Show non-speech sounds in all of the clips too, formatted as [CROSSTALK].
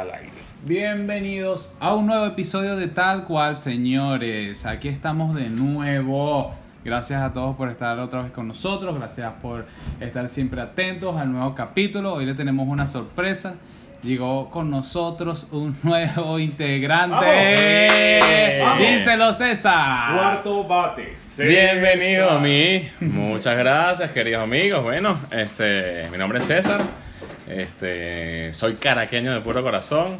al aire. Bienvenidos a un nuevo episodio de Tal cual, señores. Aquí estamos de nuevo. Gracias a todos por estar otra vez con nosotros. Gracias por estar siempre atentos al nuevo capítulo. Hoy le tenemos una sorpresa. Llegó con nosotros un [LAUGHS] nuevo integrante. ¡Vamos! Díselo, César. Cuarto bate. Bienvenido a mí. Muchas gracias, queridos amigos. Bueno, este, mi nombre es César. Este, soy caraqueño de puro corazón.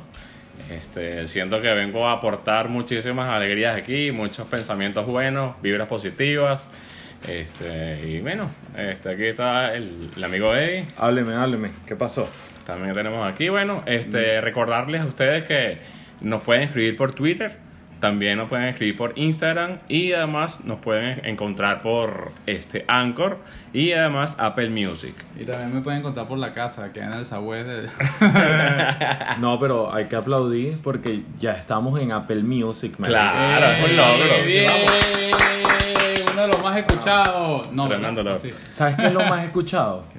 Este, siento que vengo a aportar muchísimas alegrías aquí, muchos pensamientos buenos, vibras positivas. Este, y bueno, este, aquí está el, el amigo Eddie. Hábleme, hábleme. ¿Qué pasó? También tenemos aquí, bueno, este, recordarles a ustedes que nos pueden escribir por Twitter, también nos pueden escribir por Instagram y además nos pueden encontrar por este Anchor y además Apple Music. Y también me pueden encontrar por la casa, que en el de... [LAUGHS] No, pero hay que aplaudir porque ya estamos en Apple Music, man. Claro. es un logro. ¡Eh, bien! Uno de los más escuchados. No, no, sí. ¿Sabes qué es lo más escuchado? [LAUGHS]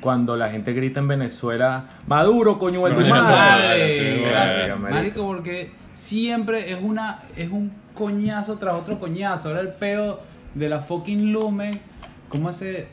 Cuando la gente grita en Venezuela, Maduro, coño de tu madre. madre, sí, Gracias, marico. porque siempre es una es un coñazo tras otro coñazo. Ahora el peo de la fucking Lumen, ¿cómo hace?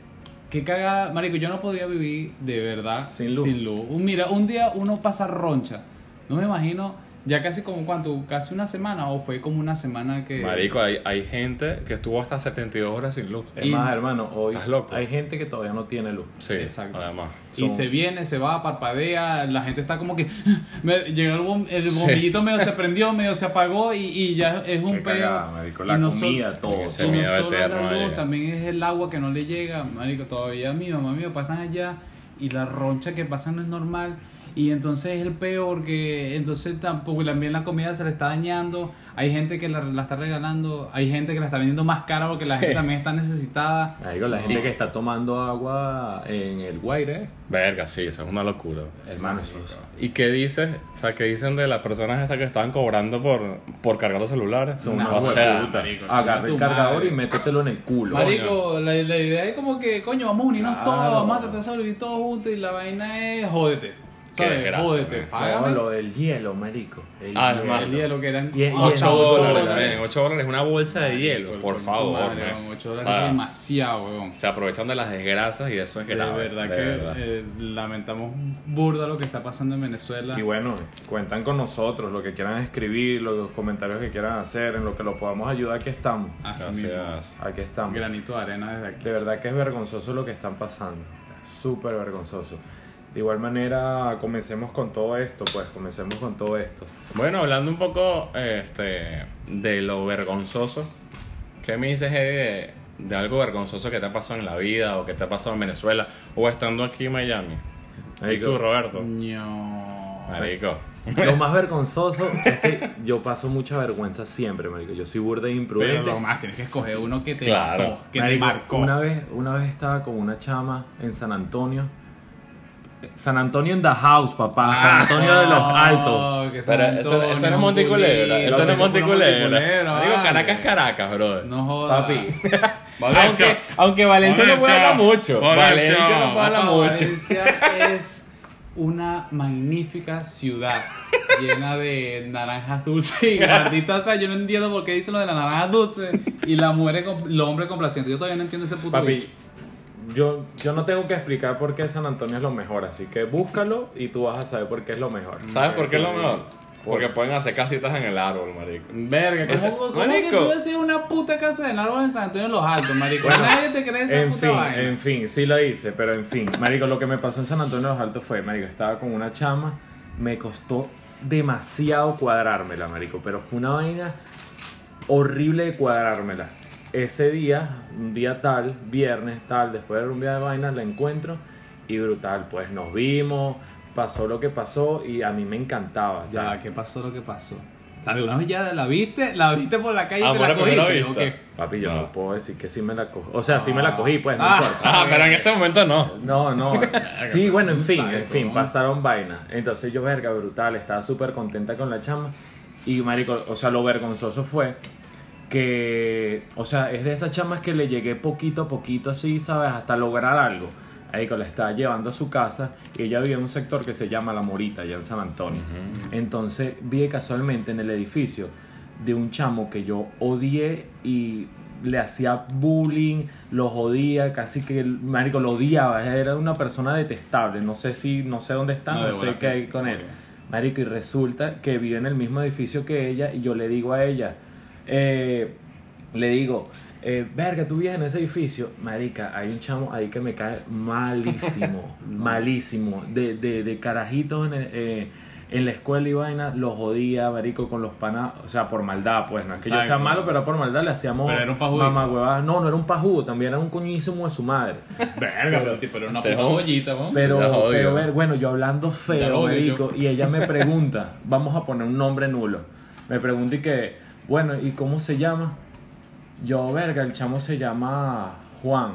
Qué cagada, marico, yo no podría vivir de verdad Sin luz. Un- mira, un día uno pasa roncha. No me imagino ya casi como cuánto, casi una semana o fue como una semana que Marico, hay, hay gente que estuvo hasta 72 horas sin luz. Es Y- más, hermano, hoy ¿Estás loco? hay gente que todavía no tiene luz. Sí, Exacto. además. Y Son- se viene, se va, parpadea, la gente está como que... [LAUGHS] me- llegó el, bom- el Sí. bombillito medio se prendió, medio se apagó y, y ya es un Qué peo. cagada, marico. Y La no comida, todo. Ese y no miedo solo es eterno, la luz, también es el agua que no le llega, marico, todavía mi mamá y mi papá están allá y la roncha que pasa no es normal. Y entonces es el peo porque entonces tampoco también la comida se le está dañando. Hay gente que la, la está regalando, hay gente que la está vendiendo más cara porque la Sí. gente también está necesitada. Marico, la gente que está tomando agua en el Guaire, Verga, sí, eso es una locura. hermano, eso es- ¿Y qué dices? O sea, ¿qué dicen de las personas estas que estaban cobrando por, por cargar los celulares? son No, una o sea, Agarra el cargador madre. y métetelo en el culo. Marico, la, la idea es como que, coño, vamos a unirnos Claro. todos, vamos a tratar de sobrevivir todos juntos y la vaina es jódete. Qué ¿Sabes? desgracia, Jódete. No, págame. lo del hielo, marico. El Ah, hielo. el hielo que eran Y- y- 8 ocho dólares, dólares. men, 8 dólares una bolsa de hielo, por tu favor. madre, men. weón, ocho O dólares sea, es demasiado, weón. Se aprovechan de las desgracias y eso es De grave. verdad de que verdad. eh, lamentamos burda lo que está pasando en Venezuela. Y bueno, cuentan con nosotros, lo que quieran escribir, los comentarios que quieran hacer, en lo que lo podamos ayudar, aquí estamos. Así mismo. Gracias. Aquí estamos. Granito de arena desde aquí. De verdad que es vergonzoso lo que están pasando. Súper vergonzoso. De igual manera, comencemos con todo esto, pues, comencemos con todo esto. Bueno, hablando un poco este, de lo vergonzoso, ¿qué me dices Eddie, de, de algo vergonzoso que te ha pasado en la vida o que te ha pasado en Venezuela o estando aquí en Miami? ¿Y tú, Roberto? No. Marico. Lo [LAUGHS] más vergonzoso es que yo paso mucha vergüenza siempre, marico. Yo soy burda e Pero imprudente. lo más, tienes que escoger uno que te Claro. mató, que te Marico, marcó. Una vez, una vez estaba con una chama en San Antonio. San Antonio en the house, papá. Ah, San Antonio de los Altos. Oh, Pero eso, eso no es Monticulebra, eso no es Monticulebra. Digo. Caracas, Caracas, brother. No jodas. Papi. [LAUGHS] Aunque, aunque Valencia no puede hablar mucho. Valencia. Valencia no puede hablar mucho. Valencia es una magnífica ciudad [LAUGHS] llena de naranjas dulces y [LAUGHS] maldita sea, yo no entiendo por qué dicen lo de las naranjas dulces y la mujer, el hombre complaciente. Yo todavía no entiendo ese puto Papi, bicho. Yo, yo no tengo que explicar por qué San Antonio es lo mejor, así que búscalo y tú vas a saber por qué es lo mejor. ¿Sabes por qué es lo mejor? Por- Porque pueden hacer casitas en el árbol, marico. Verga, ¿cómo, cómo que tú decías una puta casa de árbol en San Antonio de los Altos, marico? Bueno, Nadie te cree esa En puta fin, vaina. en fin, sí lo hice, pero en fin. Marico, lo que me pasó en San Antonio de los Altos fue, marico, estaba con una chama, me costó demasiado cuadrármela, marico, pero fue una vaina horrible de cuadrármela. Ese día, un día tal, viernes tal, después de un día de vainas, la encuentro y brutal, pues nos vimos, pasó lo que pasó y a mí me encantaba. Ya, ¿qué pasó lo que pasó? O sea, de una vez ya la viste, la viste por la calle y Ah, te por la cogiste, ¿o vista. qué? Papi, yo No. no puedo decir que sí me la cogí. O sea, sí me la cogí, pues, no Ah. importa. Ah, pero en ese momento no. No, no. [LAUGHS] Sí, bueno, en fin, en fin, pasaron vainas. Entonces yo, verga, brutal, estaba súper contenta con la chama. Y, marico, o sea, lo vergonzoso fue que, o sea, es de esas chamas que le llegué poquito a poquito así, ¿sabes? Hasta lograr algo. Marico, la estaba llevando a su casa y ella vivía en un sector que se llama La Morita, allá en San Antonio. Entonces vi casualmente en el edificio de un chamo que yo odié y le hacía bullying, lo jodía, casi que marico lo odiaba, era una persona detestable, no sé si, no sé dónde está, No, no, sé qué que- hay con él. Marico, y resulta que vive en el mismo edificio que ella y yo le digo a ella, eh, le digo, eh, verga, tú vives en ese edificio, marica, hay un chamo ahí que me cae malísimo, [LAUGHS] malísimo, de, de, de carajitos en, el- eh, en la escuela y vaina, los jodía, marico, con los panas, o sea, por maldad, pues, no es que yo sea malo, pero por maldad le hacíamos Pero era un pajudo. mamagüevadas. No, no era un pajudo, también era un coñísimo de su madre. [LAUGHS] Verga, pero tipo, era una puta joyita, vamos. Pero, odio. pero ver, bueno, yo hablando feo, marico, yo. y ella me pregunta, vamos a poner un nombre nulo. Me pregunta y que, bueno, ¿y cómo se llama? Yo, verga, el chamo se llama Juan.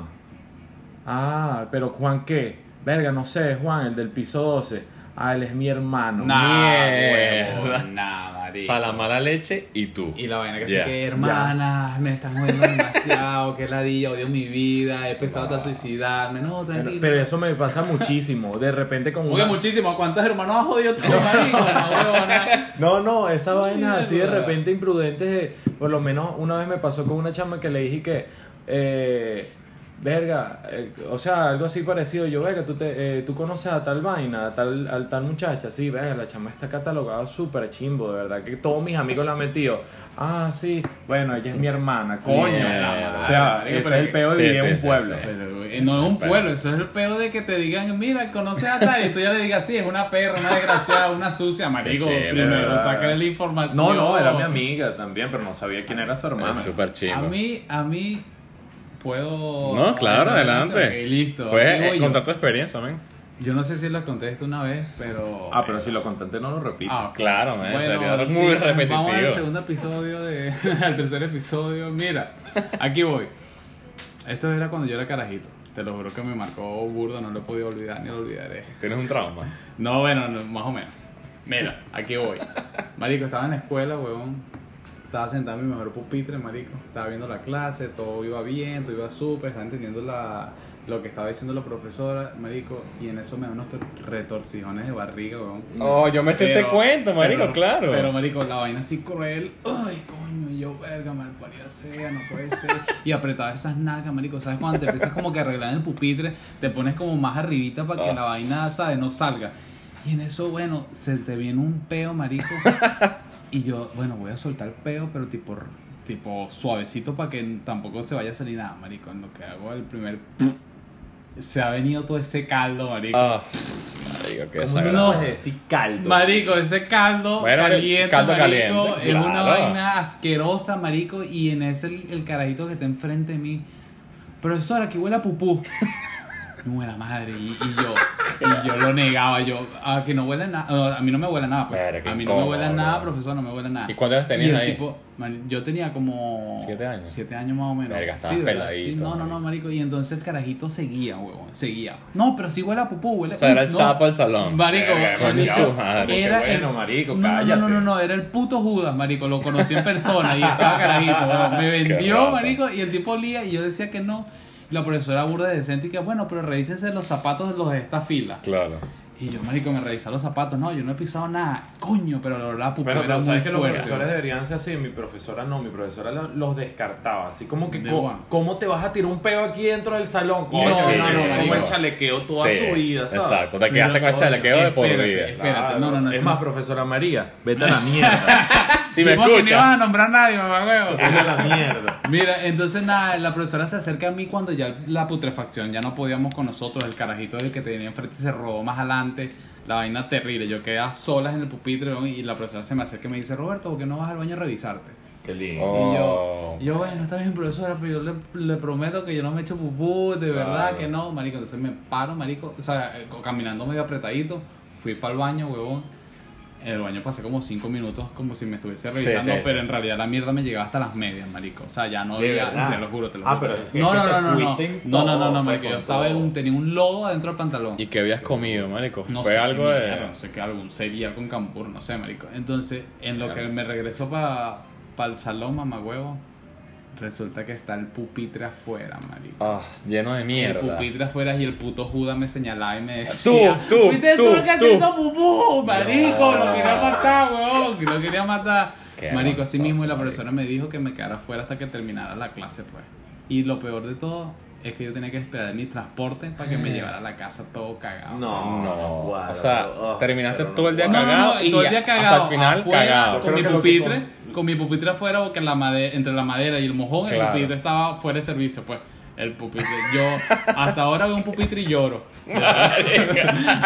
Ah, pero Juan qué? Verga, no sé, Juan, el del piso 12. Ah, él es mi hermano. Nah, Mierda. huevo, nah, marico. O sea, la mala leche y tú. Y la vaina que Ya. así que, hermana, me están jodiendo demasiado, que ladilla, odio mi vida, he pensado hasta suicidarme, no, Pero, tranquilo. pero eso me pasa muchísimo. De repente con Oye, una... muchísimo, ¿cuántos hermanos has jodido tú, [LAUGHS] marico? No. No, no, esa vaina así de repente imprudente, de- por lo menos una vez me pasó con una chama que le dije que, eh, verga, eh, o sea, algo así parecido, yo, verga, tú, te, eh, tú conoces a tal vaina, a tal, a tal muchacha, sí, verga, la chama está catalogada súper chimbo, de verdad, que todos mis amigos la han metido, ah, sí, bueno, ella es mi hermana, coño, o sea, ese pero es el peor de Sí, vivir en sí, un sí, pueblo. sí. Pero, eh, no es un pueblo, eso es el peo de que te digan, mira, conoces a tal, y tú ya le digas, sí, es una perra, una desgraciada, una sucia, marico. Chévere, Primero sácale la información. No, no, era mi amiga también, pero no sabía quién era su hermana. Es súper. A mí, a mí, puedo. No, claro, adelante. Ok, listo. Voy eh, contar tu experiencia, man. Yo no sé si lo conté esto una vez, pero. Ah, pero si lo contaste no lo repito. Ah, ok. Claro, man, Bueno, sería sí, muy Vamos al repetitivo. segundo episodio, de, [LAUGHS] al tercer episodio. Mira, aquí voy. Esto era cuando yo era carajito. Te lo juro que me marcó burdo, no lo he podido olvidar ni lo olvidaré. Tienes un trauma. No, bueno, no, más o menos. Mira, aquí voy. Marico, estaba en la escuela, huevón. Estaba sentado en mi mejor pupitre, marico. Estaba viendo la clase, todo iba bien, todo iba súper, estaba entendiendo la, lo que estaba diciendo la profesora, marico. Y en eso me dan unos tor- retorcijones de barriga, huevón. Oh, yo me sé ese Pero- cuento, marico, pero- claro. Pero, marico, la vaina así cruel. Ay, coño, yo, verga, malparida sea, no puede ser. Y apretaba esas nalgas, marico. ¿Sabes cuando te empiezas como que a arreglar en el pupitre? Te pones como más arribita para que Ah. la vaina, ¿sabes? No salga. Y en eso, bueno, se te viene un peo, marico. [LAUGHS] Y yo, bueno, voy a soltar peo, pero tipo, tipo suavecito para que tampoco se vaya a salir nada, marico. En lo que hago el primer... Se ha venido todo ese caldo, marico. Ah, marico, qué ¿Cómo no puedes decir caldo? Marico, ese caldo Bueno, caliente, caldo marico, caliente, es una claro. vaina asquerosa, marico, y en ese el, el carajito que está enfrente de mí, profesora, que huele a pupú. [LAUGHS] No huele a madre, y, y yo, y yo lo negaba, yo, a que no huele nada, a mí no me huele nada, pues. Verga, a mí no me huele nada, bro. profesor, no me huele nada. ¿Y cuántos años tenías ahí? tipo, man, yo tenía como... ¿Siete años? Siete años más o menos. Verga, estabas peladito, Sí, no, no, no, marico. y entonces el carajito seguía, huevón, seguía. No, pero sí huele a pupú, huele O sea, era el no. sapo del salón. Marico, Verga, madre. era bueno, el- marico, no, no, cállate. No, no, no, era el puto Judas, marico, lo conocí en persona y estaba carajito, me vendió, marico, y el tipo olía y yo decía que no. La profesora burda de decente y que, bueno, pero revísense los zapatos de los de esta fila. Claro. Y yo, marico, me revisé los zapatos, no, yo no he pisado nada, coño, pero la pupú Pero, era pero muy sabes que los fuerte. profesores deberían ser así, mi profesora no, mi profesora lo- los descartaba, así como que De co- guan. ¿cómo te vas a tirar un peo aquí dentro del salón? No, Coño, no, no, es como marico. el chalequeo toda Sí, su vida, ¿sabes? Exacto, te quedaste con ese coño, chalequeo de por vida. espérate. no, no, no, Es eso más, no. profesora María, vete a la [LAUGHS] mierda. [LAUGHS] Si me Dijimos que no ibas a escuchas. nombrar a nadie, mamá, huevo. vete a la mierda. [LAUGHS] Mira, entonces nada, la profesora se acerca a mí cuando ya la putrefacción ya no podíamos con nosotros, el carajito del que tenía enfrente se robó más adelante, la vaina terrible, yo quedé a solas en el pupitre ¿no? y la profesora se me acerca y me dice, Roberto, ¿por qué no vas al baño a revisarte? Qué lindo. Oh. Y yo, yo, bueno, está bien, profesora, pero yo le, le prometo que yo no me echo pupú, de verdad Claro. que no, marico, entonces me paro, marico, o sea, eh, caminando medio apretadito, fui para el baño, huevón. En el baño pasé como 5 minutos como si me estuviese revisando, sí, sí, pero sí. en realidad la mierda me llegaba hasta las medias, marico. O sea, ya no ¿De había, te lo juro, te lo Ah, juro. pero es que- no, no, no, no, no. No, no, no, todo, no, pues, marico. Yo estaba en un, tenía un lodo adentro del pantalón. ¿Y qué habías comido, marico? No Fue sé, algo de. mierda, no sé qué, algún cereal con campur, no sé, marico. Entonces, en lo que me regresó para el salón, mamá huevo, Resulta que está el pupitre afuera, marico. Ah, lleno de El mierda. pupitre afuera y el puto Judas me señalaba y me decía Tú, tú, "Fuiste tú, el que tú". se hizo pupú, marico, No. lo quería matar, weón, lo quería matar. Qué marico, así mismo y la marico. profesora me dijo que me quedara afuera hasta que terminara la clase, pues. Y lo peor de todo es que yo tenía que esperar mi transporte para que me llevara a la casa todo cagado. No, No, o sea, oh, terminaste todo el día no. No, no, cagado no, y todo el día hasta cagado. el final afuera, cagado. Con mi que pupitre, con mi pupitre afuera, porque en la made- entre la madera y el mojón, el pupitre estaba fuera de servicio, pues. El pupitre. Yo hasta ahora veo un pupitre y lloro.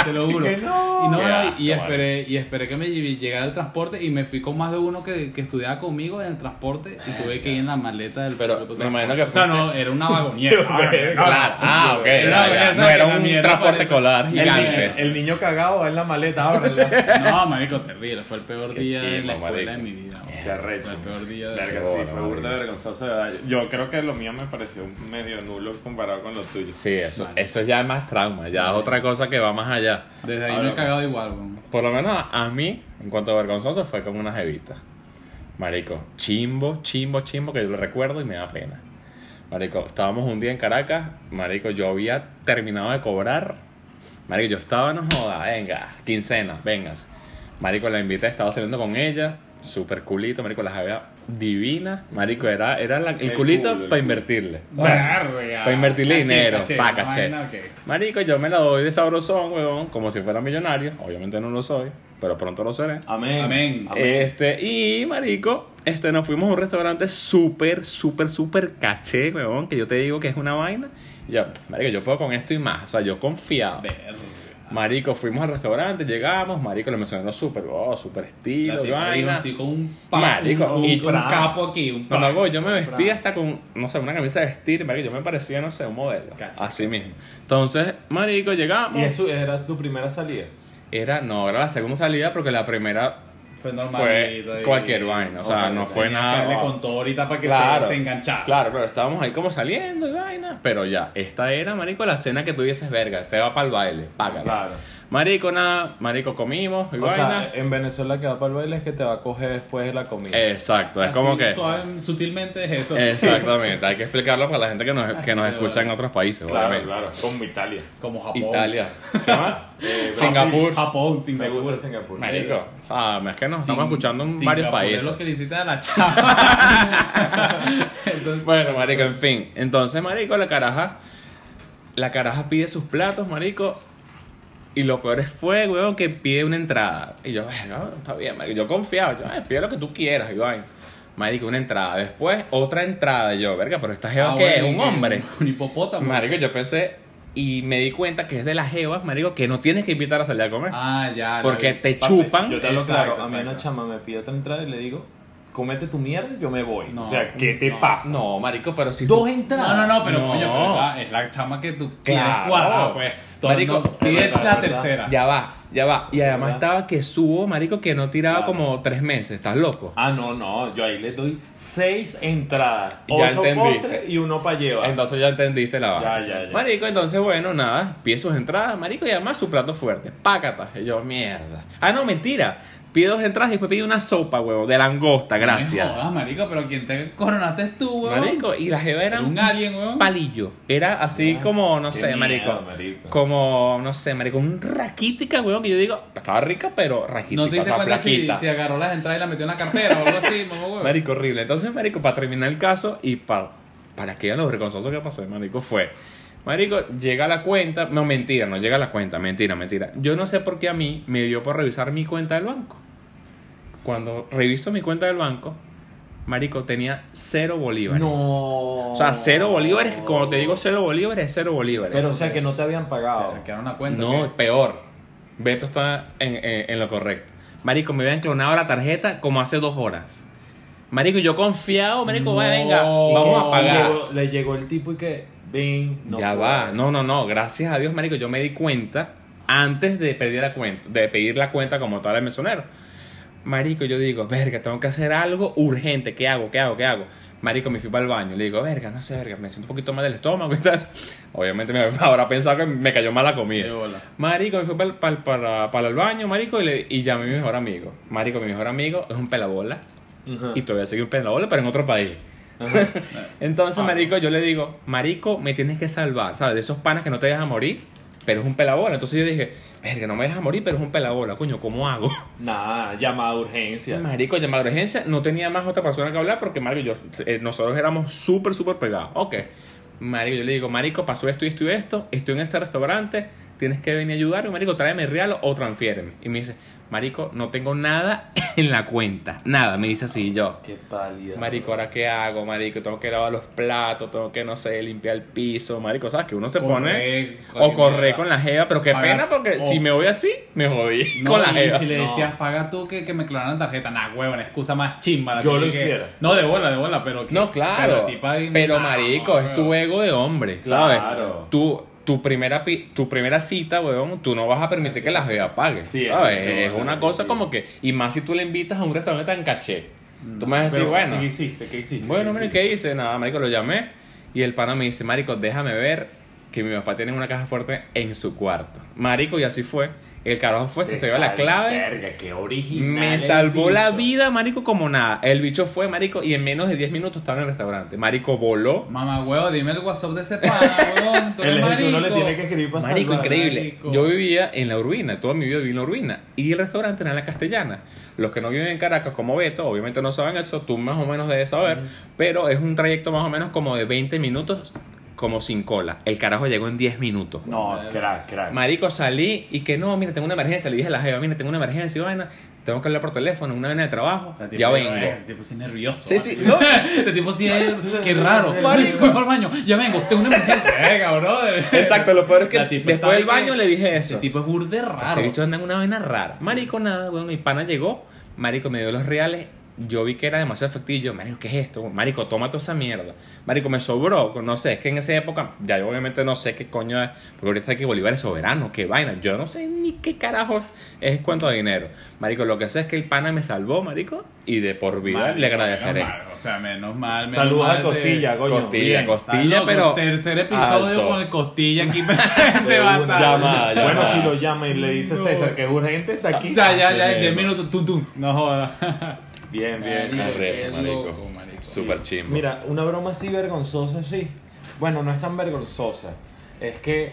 Te lo juro. No. Y, no, Qué no, asco, y esperé, y esperé que me lle- llegara el transporte y me fui con más de uno que, que estudiaba conmigo en el transporte y tuve que ir en la maleta del Pero me imagino que O sea, no, era una vagonera. [LAUGHS] Claro, ah, ok. Era- ya, ya. era- No era la un transporte escolar El, gigante. el niño cagado va en la maleta, ábrela. [LAUGHS] No, marico, terrible. Fue el peor Qué día de chimbo, la escuela marico. de mi vida. Qué arrecho. Fue el peor día de Verga, Qué sí, fue burda vergonzoso. de. Yo creo que lo mío me pareció medio nulo comparado con lo tuyo. Sí, eso, Vale. eso ya es más trauma, ya es otra cosa que va más allá. Desde ahí Ahora, me he cagado igual, weón. Por lo menos a mí, en cuanto a vergonzoso, fue con una jevita. Marico, chimbo, chimbo, chimbo, que yo lo recuerdo y me da pena. Marico, estábamos un día en Caracas, Marico, yo había terminado de cobrar. Marico, yo estaba, no joda, venga, quincena, vengas. Marico, la invité, estaba saliendo con ella, super culito, Marico, la jevea divina. Marico, era, era la- el, El culito culo, el para invertirle. Verga. Para invertirle Caché, dinero, caché, pa' caché. Marico, yo me la doy de sabrosón, weón, como si fuera millonario. Obviamente no lo soy, pero pronto lo seré. Amén. Amén. Este, y marico, este, nos fuimos a un restaurante súper, súper, súper caché, weón, que yo te digo que es una vaina. Y yo, marico, yo puedo con esto y más. O sea, yo confiado. Marico, fuimos al restaurante, llegamos, marico, le mencioné súper, oh, súper estilo, vaina. estoy con un, pa- Marico, un, y un capo aquí, un Cuando papo. hago, yo me vestí hasta con, no sé, una camisa de vestir, marico, yo me parecía, no sé, un modelo. Cacha, así mismo. Entonces, marico, llegamos. ¿Y eso era tu primera salida? Era, no, era la segunda salida porque la primera Fue normal. fue cualquier vaina, o sea, no fue nada. Le contó ahorita para que Claro, se, se enganchara. Claro, pero estábamos ahí como saliendo y vaina. Pero ya, esta era, marico, la cena que tú dices, verga, este va para el baile, págala. Claro. Marico, nada, marico, comimos y O vaina. sea, en Venezuela que va para el baile es que te va a coger después de la comida. Exacto, es Así, como que... suave- sutilmente es eso. Exactamente, hay que explicarlo para la gente que nos, que nos escucha en otros países, claro, obviamente. claro. Como Italia. Como Japón. Italia. ¿Qué más? [LAUGHS] Eh, Singapur. Japón, Me Singapur. gusta Singapur. Marico, ah, es que nos estamos escuchando en Singapur varios Es países. lo que le hiciste a la [LAUGHS] chava. Entonces, Bueno, marico, en fin. Entonces, marico, la caraja... La caraja pide sus platos, marico. Y lo peor es fue, weón, que pide una entrada. Y yo, bueno, está bien, marico. Yo confiaba. Yo, "Ay, pide lo que tú quieras, y vaina. Marico, una entrada. Después, otra entrada. Y yo, verga, pero esta jeva ah, que es un hombre. Un [LAUGHS] hipopótamo. Marico, yo pensé... Y me di cuenta que es de las jevas, marico, que no tienes que invitar a salir a comer. Ah, ya. porque te Papi, chupan. Yo te Exacto, claro. A mí una chama me pide otra entrada y le digo, cómete tu mierda y yo me voy. No, o sea, ¿qué te no, pasa? No, marico, pero si Dos tú... entradas. No, no, no, pero No. coño, pero es la- es la chama que tú quieres Claro. cuadrar, pues. Todo- Marico, no, pide es verdad, la verdad. tercera. Ya va, ya va. Y además ¿Verdad? estaba que subo, marico, que no tiraba Claro. como tres meses. ¿Estás loco? Ah, no, no. Yo ahí le doy seis entradas. Ya ocho entendiste. postres y uno para llevar. Entonces ya entendiste la vaina. Ya, ya, ya. Marico, entonces bueno, nada, pide sus entradas, marico, y además su plato fuerte. Pácata. Y yo, mierda. Ah, no, mentira. Pide dos entradas y después pide una sopa, huevo, de langosta, gracias. No jodas, marico, pero quien te coronaste es tú, weón. Marico, y la jeva era un alien, weón. palillo. Era así Ah, como, no sé, miedo, marico. marico. Como, no sé, marico, un raquítica, weón, que yo digo, estaba rica, pero raquítica, No te o diste sea, cuenta si, flaquita. si agarró las entradas y las metió en la cartera o algo así, [LAUGHS] mamá, weón. Marico, horrible. Entonces, marico, para terminar el caso y para, para que vean lo vergonzoso que pasó, marico, fue... Marico, llega la cuenta... No, mentira, no llega la cuenta. Mentira, mentira. Yo no sé por qué a mí me dio por revisar mi cuenta del banco. Cuando reviso mi cuenta del banco, marico, tenía cero bolívares. No. O sea, cero bolívares, cuando te digo cero bolívares, es cero bolívares. Pero, o sea, que no te habían pagado. Te una cuenta. No, ¿qué? peor. Beto está en, en- en lo correcto. Marico, me habían clonado la tarjeta como hace dos horas. Marico, yo confiado, Marico, No. vaya, venga, vamos a pagar. Llegó- le llegó el tipo y que, no ya puedo. va, no, no, no, gracias a Dios, Marico, yo me di cuenta antes de pedir la cuenta, de pedir la cuenta como tal al mesonero. Marico, yo digo, verga, tengo que hacer algo urgente, ¿qué hago? ¿Qué hago? ¿Qué hago? Marico, me fui para el baño, le digo, verga, no sé, verga, me siento un poquito mal del estómago y tal. [LAUGHS] Obviamente me [LAUGHS] habrá pensado que me cayó mal la comida. Marico, me fui para, para, para, para el baño, marico, y, le, y llamé a mi mejor amigo. Marico, mi mejor amigo es un pelabola. Ajá. Y todavía sigue un pelabola, pero en otro país. [LAUGHS] Entonces, Ah. marico, yo le digo, marico, me tienes que salvar, ¿sabes? De esos panas que no te dejan morir, pero es un pelabola. Entonces yo dije, verga, no me dejas morir, pero es un pelabola, coño, ¿cómo hago? [LAUGHS] Nada, llamada de urgencia. Marico, llamada de urgencia, no tenía más otra persona que hablar porque, marico, yo, eh, nosotros éramos súper, súper pegados. Ok. Marico, yo le digo, marico, pasó esto y esto y esto, estoy en este restaurante, tienes que venir a ayudarme, marico, tráeme real o transfiéreme. Y me dice, marico, no tengo nada [LAUGHS] en la cuenta, nada, me dice así, y yo. Qué pálida. Marico, ¿ahora qué hago? Marico, tengo que lavar los platos, tengo que, no sé, limpiar el piso. Marico, ¿sabes? Que uno se pone... O correr con la jeva, pero qué Pagar- pena porque o- si me voy así, me jodí No, con la y jeva. si le No. decías, paga tú que, que me clonaran tarjeta, nah, huevón, excusa más chimba. la Yo lo que- hiciera. No, de bola, de bola, pero. que- No, claro. la ahí, Pero, nah, marico, es tu ego de hombre, ¿sabes? Claro. Tu, tu, primera, pi- tu primera cita, weón, tú no vas a permitir que la jeva pague, Sí, ¿sabes? es- una cosa como que... Y más si tú le invitas a un restaurante tan caché. Tú me vas a decir, Pero, bueno... ¿Qué hiciste? ¿Qué hiciste? Bueno, ¿Qué? ¿qué hice? Nada, marico, lo llamé y el pana me dice, marico, déjame ver que mi papá tiene una caja fuerte en su cuarto. Marico, y así fue. El carajo fue, se dio la clave. Verga, qué original. Me salvó la vida, marico, como nada. El bicho fue, marico, y en menos de 10 minutos estaba en el restaurante. Marico voló. Mamá, huevo, dime el WhatsApp de ese pana, [LAUGHS] huevón. El que uno le marico. tiene que escribir para Marico, salvar. increíble. marico. Yo vivía en la Urbina, toda mi vida viví en la Urbina. Y el restaurante era en la Castellana. Los que no viven en Caracas, como Beto, obviamente no saben eso, tú más o menos debes saber. Pero es un trayecto más o menos como de 20 minutos, como sin cola. El carajo llegó en 10 minutos. No, crack, crack. Marico, salí y que no, mira, tengo una emergencia. Le dije a la jefa, mira, tengo una emergencia, y vaina. Tengo que hablar por teléfono, una vaina de trabajo. Ya vengo. eh, El tipo sí nervioso. Sí, sí, no. [LAUGHS] Este tipo sí es. Qué raro. [LAUGHS] Marico, voy para el baño. Ya vengo, tengo una emergencia. [LAUGHS] Venga, bro. Exacto, lo peor es que después del baño que- le dije eso. tipo es burde Este raro. bicho anda en una vaina rara. Marico, nada, bueno, mi pana llegó, Marico me dio los reales. Yo vi que era demasiado efectivo. y Yo, Marico, ¿qué es esto? Marico, toma toda esa mierda. Marico, me sobró. No sé, es que en esa época, ya yo obviamente no sé qué coño es. Porque ahorita que Bolívar es soberano, qué vaina. Yo no sé ni qué carajo es, cuánto de dinero. Marico, lo que sé es que el pana me salvó, Marico, y de por vida Marico, le agradeceré. menos mal, O sea, menos mal. menos Saludos mal a de- Costilla, coño. Costilla, bien. Costilla, loco, pero. Tercer episodio alto. con el Costilla aquí [LAUGHS] [LAUGHS] presente. va a estar. Llama, llama. Bueno, si lo llama y le dice No. César que es urgente, está aquí. Ya, ya, ya, en 10 mismo. minutos, tum, tum. No jodas. [LAUGHS] Bien, bien. Marico, Arrecho, qué marico. loco, marico. Súper chimbo. Mira, una broma así vergonzosa, sí. Bueno, no es tan vergonzosa. Es que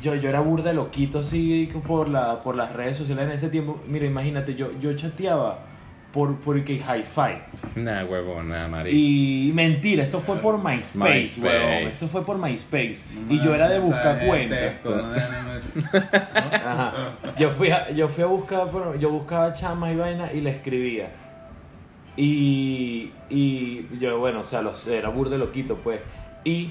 yo, yo era burda loquito así por, la, por las redes sociales en ese tiempo. Mira, imagínate, yo, yo chateaba por, por que hi-fi. Nah, huevón, nada, marico. Y mentira, esto fue por MySpace, MySpace. huevón. Esto fue por MySpace. Y yo era de buscar cuentas. [LAUGHS] Ajá. Yo fui a, yo fui a buscar, yo buscaba chamas y vaina y le escribía. Y, y yo, bueno, o sea, los, era burde loquito, pues. Y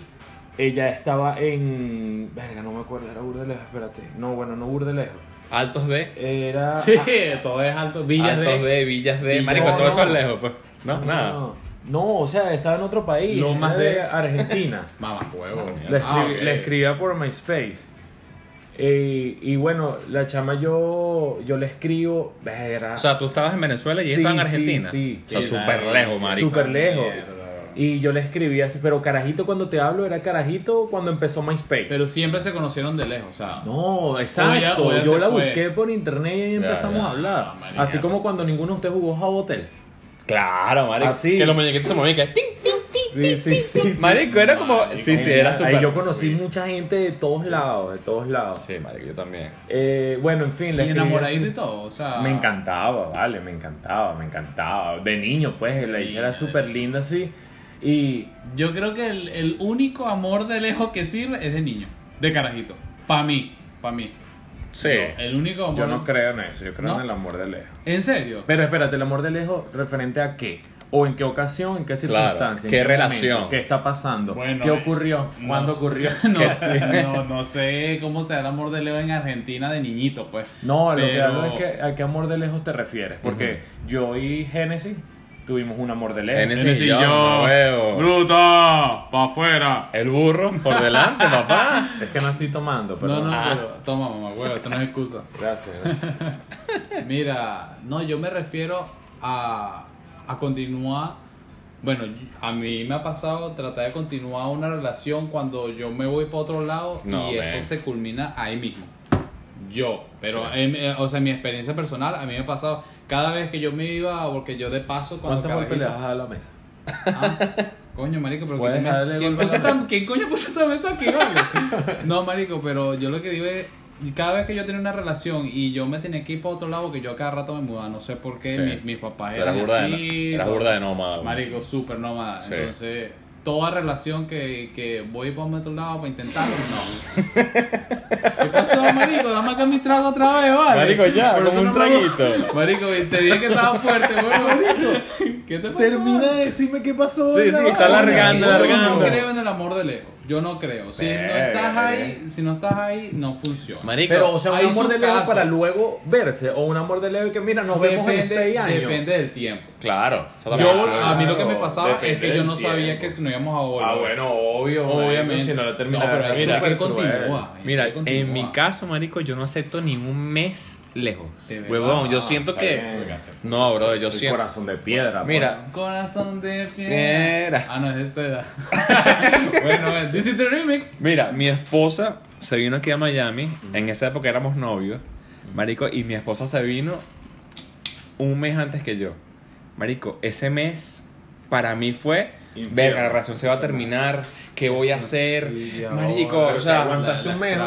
ella estaba en. Verga, no me acuerdo, era burde lejos, espérate. No, bueno, no burde lejos. Altos de. Era. [LAUGHS] Sí, [LAUGHS] todo es alto. Villas altos de, villas de. Villas- Marico, No, todo eso es lejos, pues. No, No, nada. No, no, o sea, estaba en otro país. Lo más de- Argentina. [LAUGHS] Mamá, huevo. Le, Ah, escribí- ok. le escribía por MySpace. Eh, y bueno, la chama yo, yo le escribo. Verga, O sea, tú estabas en Venezuela y ella Sí, estaba en sí, Argentina. sí. O sea, Sí, súper lejos, marico. Súper lejos. Y yo le escribí así, pero carajito cuando te hablo era carajito cuando empezó MySpace. Pero siempre se conocieron de lejos, o sea. no, exacto. Yo la fue. busqué por internet y ahí empezamos ya. a hablar. Ah, así como cuando ninguno de ustedes jugó Java Hotel. Claro, marico. Así. Que los muñequitos se movían. que ting, ting. Sí, sí, sí. Marico, era como. Marico. Sí, sí, era Ahí súper. yo conocí mucha gente de todos lados, de todos lados. Sí, marico, yo también. Eh, bueno, en fin, le Y escribí así. y todo, o sea. Me encantaba, vale, me encantaba, me encantaba. De niño, pues, la hija era súper linda así. Y Yo creo que el, el único amor de lejos que sirve es de niño, de carajito. Pa' mí, pa' mí. Sí. No, el único amor. yo no creo en eso, yo creo ¿No? en el amor de lejos. ¿En serio? Pero espérate, el amor de lejos referente a qué? ¿O en qué ocasión? ¿En qué circunstancia? ¿qué ¿En relación? momento? ¿Qué está pasando? Bueno, ¿Qué eh, ocurrió? ¿Cuándo no sé. ocurrió? [LAUGHS] No, ¿Qué- sé, no, no sé cómo será el amor de Leo en Argentina de niñito, pues. No, lo que hablo es que a qué amor de lejos te refieres. Porque yo y Génesis tuvimos un amor de lejos. Génesis. Y yo, huevo. ¡Bruta! ¡Pa' afuera! El burro por delante, [LAUGHS] papá. Es que no estoy tomando, pero. No, no, Ah. pero toma, mamá, huevo, eso no es excusa. Gracias. gracias. [LAUGHS] Mira, no, yo me refiero a, a continuar. Bueno, a mí me ha pasado tratar de continuar una relación cuando yo me voy para otro lado No, y ven. eso se culmina ahí mismo. Yo, pero, Sí. en- eh, o sea, en mi experiencia personal, a mí me ha pasado cada vez que yo me iba, porque yo de paso cuando ¿Cuántos golpes le das a la mesa? Ah, Coño, marico, pero ¿quién, dejarle ¿quién, puso ¿quién coño puso esta mesa aquí, vale? [LAUGHS] No, marico, pero yo lo que digo es, cada vez que yo tenía una relación y yo me tenía que ir para otro lado, porque yo a cada rato me mudaba, no sé por qué, Sí. mis, mis papás eran burda de, así. eras burda de nómada. Marico, súper nómada. Sí. Entonces, toda relación que, que voy para otro lado para intentarlo, no. ¿Qué pasó, marico? Dame acá mi trago otra vez, ¿vale? Marico, ya, Por como un no me gusta. traguito. Marico, te dije que estaba fuerte, güey, [LAUGHS] marico. ¿Qué te pasó? Termina de decirme qué pasó. Sí, sí, está Yo alargando. no creo en el amor de lejos. Yo no creo. Si no estás ahí, si no estás ahí, no funciona. Marico, Pero, o sea, un Hay amor de lejos casos. para luego verse. O un amor de lejos que, mira, nos vemos en seis años. depende del tiempo. claro. Yo, a mí lo que me pasaba depende es que yo no sabía tiempo. que nos íbamos a volver. Ah, bueno, obvio. Obviamente. Si no lo termina No, pero es mira, que continúa. Mira, que en mi caso, marico, yo no acepto ni un mes lejos. Huevón, yo siento Está que... bien. No, bro, yo El siento... corazón de piedra. Mira, Corazón de. Fiera. Ah, no, es de seda. [LAUGHS] bueno, es This is the remix. Mira, mi esposa se vino aquí a Miami. En esa época éramos novios. Marico, y mi esposa se vino un mes antes que yo. Marico, ese mes para mí fue. Infierno. Verga, la relación se va a terminar. ¿Qué voy a hacer? Marico, pero o sea. aguantaste un mes.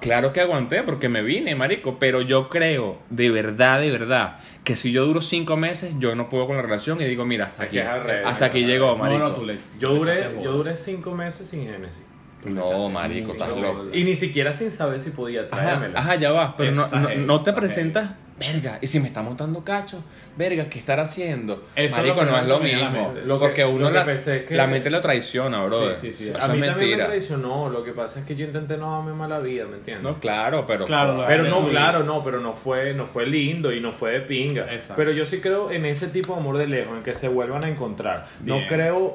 Claro que aguanté porque me vine, marico, pero yo creo, de verdad, de verdad, que si yo duro cinco meses, yo no puedo con la relación y digo, mira, hasta aquí, hasta aquí llegó, marico. No, no, tú le. Yo duré, yo duré cinco meses sin Genesis. No, marico, estás loco. Y ni siquiera sin saber si podía Ajá, traérmela. ajá, ya va, pero no, no, te presentas, verga, y si me está montando cacho, verga, ¿qué estar haciendo? Eso es Marico, lo que no es lo mismo. Lo que- porque uno lo que la, pensé es que- la mente lo traiciona, bro. Sí, sí, sí. Eso a mí es también me traicionó. Lo que pasa es que yo intenté no darme mala vida, ¿me entiendes? No, claro, pero... Claro, Pero no, claro, no, pero no fue, no fue lindo y no fue de pinga. Exacto. Pero yo sí creo en ese tipo de amor de lejos, en que se vuelvan a encontrar. No creo,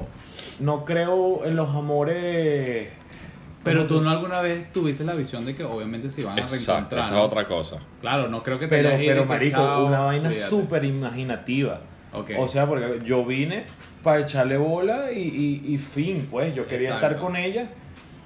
no creo en los amores. Pero tú no alguna vez tuviste la visión de que obviamente se iban a Exacto, reencontrar. esa ¿no? es otra cosa. Claro, no creo que te Pero, hayas ido pero y que, marico, chao, una vaina súper imaginativa. Ok. O sea, porque yo vine para echarle bola y, y- y fin, pues yo quería Exacto. estar con ella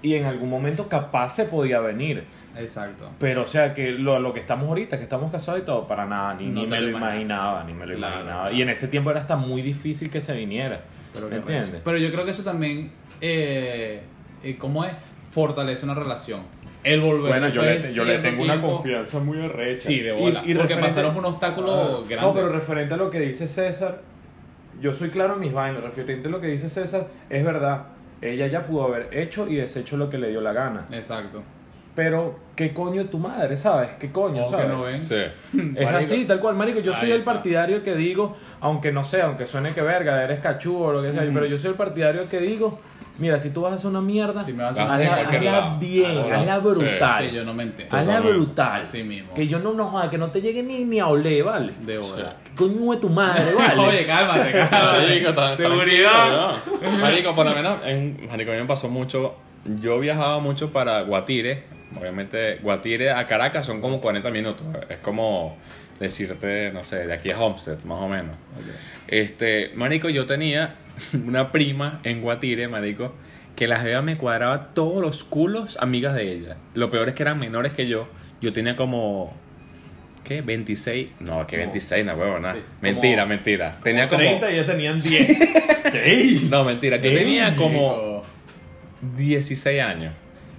y en algún momento capaz se podía venir. Exacto. Pero, o sea, que lo, lo que estamos ahorita, que estamos casados y todo, para nada, ni, No ni te me lo lo imaginaba, ni me lo Claro, imaginaba. claro. Y en ese tiempo era hasta muy difícil que se viniera. Pero, ¿Me entiendes? Pero yo creo que eso también, eh, eh, ¿cómo es? Fortalece una relación. El volver Bueno, yo le, yo le tengo una tiempo- confianza muy arrecha. Sí, de bola. Porque referente- pasaron por un obstáculo grande. No, pero referente a lo que dice César, yo soy claro en mis vainas. Referente a lo que dice César, es verdad. Ella ya pudo haber hecho y deshecho lo que le dio la gana. Exacto. Pero, ¿qué coño tu madre, sabes? ¿Qué coño, que sabes? no ven. Sí. [LAUGHS] Es Marico. así, tal cual, marico. Yo soy Ahí el está. partidario que digo, aunque no sé, aunque suene que verga, eres cachudo o lo que sea, pero yo soy el partidario que digo, mira, si tú vas a hacer una mierda, Si me vas a hazla, hacer bien, Hazla- hazla sí. brutal. Que yo no me entero. Hazla brutal. Así mismo. Que yo no nos joda, que no te llegue ni, ni a oler, ¿vale? De bola. Que coño de tu madre, [LAUGHS] ¿vale? Oye, cálmate, cálmate. [LAUGHS] Marico, Seguridad. Marico, por lo menos, en, Marico, a mí me pasó mucho. Yo viajaba mucho para Guatire. Obviamente, Guatire a Caracas son como 40 minutos. Es como decirte, no sé, de aquí a Homestead, más o menos. Este, Marico, yo tenía [LAUGHS] una prima en Guatire, Marico, que la jeva me cuadraba todos los culos amigas de ella. Lo peor es que eran menores que yo. Yo tenía como. ¿Qué? 26. No, que 26, no, huevo, nada. Mentira, mentira. Tenía como. 30 y ya tenían 10. ¿Qué? No, mentira. Yo tenía como Marico. 16 años.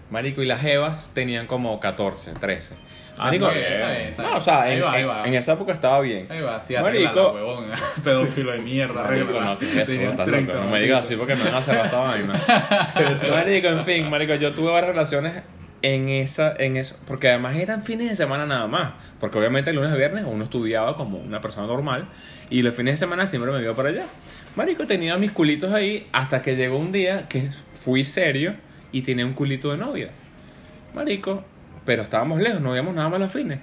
Marico, y las jevas tenían como 14, 13. Ah, Marico, está no, o sea, en, va, en- en esa época estaba bien. Ahí va, sí, Marico. huevón. [LAUGHS] Pedófilo de mierda, Marico, no, ¿qué es eso? Estás 30, loco. No me digas así porque me van a cerrar esta vaina. [LAUGHS] marico, en fin, marico, yo tuve varias relaciones en esa, en eso, porque además eran fines de semana nada más, porque obviamente el lunes a viernes uno estudiaba como una persona normal y los fines de semana siempre me iba para allá. Marico, tenía mis culitos ahí hasta que llegó un día que fui serio y tenía un culito de novia. Marico, pero estábamos lejos, no veíamos nada más los fines.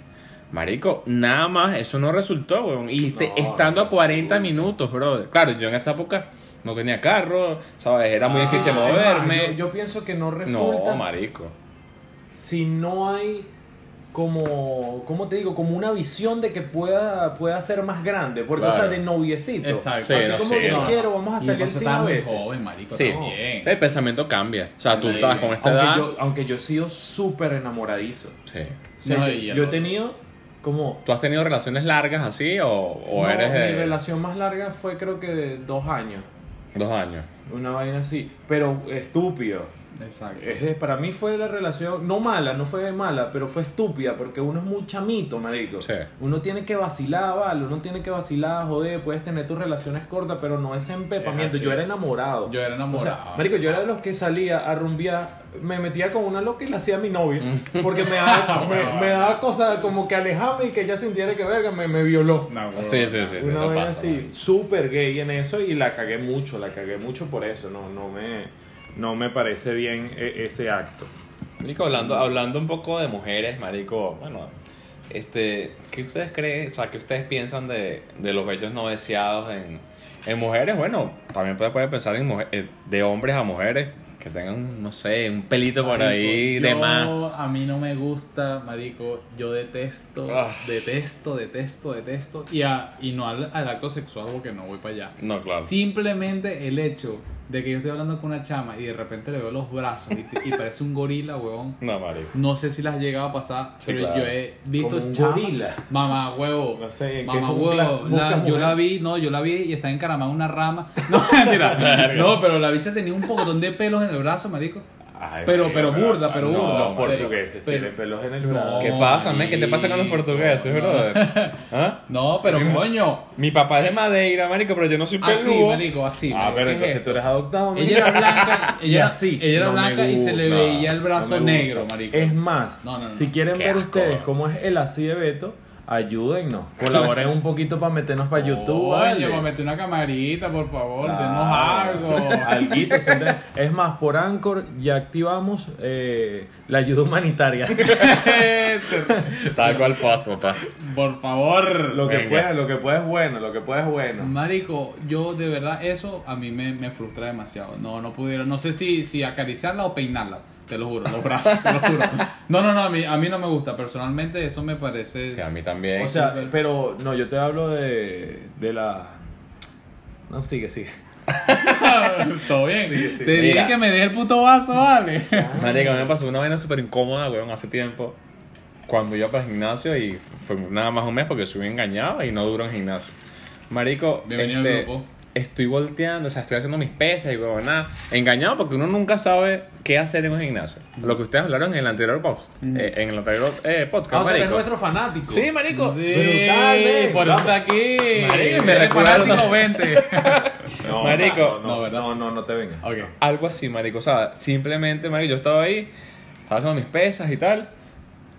Marico, nada más, eso no resultó, weón. Y este- No, estando no a 40 resultó. minutos, brother. Claro, yo en esa época no tenía carro, ¿sabes? Era muy Ah, difícil más, moverme. Yo, yo pienso que no resulta no, marico. si no hay como, ¿cómo te digo? Como una visión de que pueda, pueda ser más grande. Porque, o sea, Claro. de noviecito. Exacto. Sí, Así no, como sí, que no. quiero, vamos a salir sin a veces. joven, marico, Sí, también. el pensamiento cambia. O sea, tú estabas con esta Aunque edad. yo, aunque yo he sido súper enamoradizo. Sí. O sea, No, yo, he tenido como... ¿Tú has tenido relaciones largas así o, o no, eres de.? Mi relación más larga fue creo que de dos años. Dos años. Una vaina así. Pero estúpido. Exacto. Es para mí fue la relación, no mala, no fue mala, pero fue estúpida porque uno es muy chamito, marico. Sí. Uno tiene que vacilar, vale, uno tiene que vacilar, joder, puedes tener tus relaciones cortas, pero no ese empepamiento. Es. Yo era enamorado. Yo era O sea, enamorado. marico, yo era de los que salía a rumbear, me metía con una loca y la hacía a mi novia. Porque me daba, [LAUGHS] me, me daba cosas como que alejarme y que ella sintiera que verga, me, me violó. No. Sí, sí, sí. sí, Una no vez pasa, así, súper gay en eso y la cagué mucho, la cagué mucho por eso, no, no me, no me parece bien e- ese acto. Marico, hablando, hablando un poco de mujeres, marico, bueno, este, ¿qué ustedes creen, o sea, qué ustedes piensan de, de los bellos no deseados en, en mujeres? Bueno, también pueden puede pensar en mujer- eh, de hombres a mujeres que tengan, no sé, un pelito por ahí de Yo, más. A mí no me gusta, marico. Yo detesto, Ah. detesto, detesto, detesto. Y, a- y no al, al acto sexual porque no voy para allá. No, claro. Simplemente el hecho de que yo estoy hablando con una chama y de repente le veo los brazos y, y parece un gorila, huevón. No, marico. No sé si las has llegado a pasar, Sí, pero claro. yo he visto un chamas- gorila. Mamá huevo. No sé, ¿en qué Mamá huevo. La- yo la vi, no, yo la vi y está encaramada en una rama. [LAUGHS] No, mentira. no, pero la bicha tenía un pocotón de pelos en el brazo, marico. Ay, Pero- pero burda, pero no, burda. Los Pero- portugueses pero- tienen pelos en el No. brazo. ¿Qué pasa, men? ¿Qué te pasa con los portugueses, no. brother? [LAUGHS] ¿Ah? No, pero coño. Mi papá es de Madeira, marico, pero yo no soy Así, peludo. marico, así. Ah, marico, pero ¿qué es entonces tú eres adoptado. Ella era blanca, [LAUGHS] ella era, así, ella era no blanca y se le veía el brazo negro, marico. Es más, No, no, no. si quieren Qué ver asco. ustedes cómo es el así de Beto, ayúdennos. Colaboren un poquito para meternos para YouTube. Oye, vale. me metí una camarita, por favor, Claro. denos algo. Alguito, Es más, por Anchor ya activamos eh, la ayuda humanitaria. [LAUGHS] Tal cual fue, papá. por favor. lo que pueda, lo que pueda es bueno, lo que pueda es bueno. Marico, yo de verdad eso a mí me, me frustra demasiado. No, no pudiera, no sé si, si acariciarla o peinarla. Te lo juro, los brazos, te lo juro. No, no, no, a mí, a mí no me gusta. Personalmente eso me parece... Sí, a mí también. O sea, pero no, yo te hablo de, de la... No, sigue, sigue. [LAUGHS] Todo bien. Sí, sí. Te dije que me deje el puto vaso, vale. Marico, a mí me pasó una vaina súper incómoda, weón, hace tiempo. Cuando iba para el gimnasio y fue nada más un mes porque estuve engañado y no duró en gimnasio. Marico, Bienvenido al este, grupo. Estoy volteando, o sea, estoy haciendo mis pesas y weón, nada. Engañado porque uno nunca sabe qué hacer en un gimnasio. Lo que ustedes hablaron en el anterior post, eh, en el anterior eh, podcast, Ah, o sea, marico. nuestro fanático. Sí, marico. Sí, Brutal, men. por eso está aquí. Marico, me recuerda- fanático 20. [LAUGHS] No, Marico. no, No, no, ¿verdad? no, no, no te vengas. Algo así, marico. O sea, simplemente, marico, yo estaba ahí, estaba haciendo mis pesas y tal.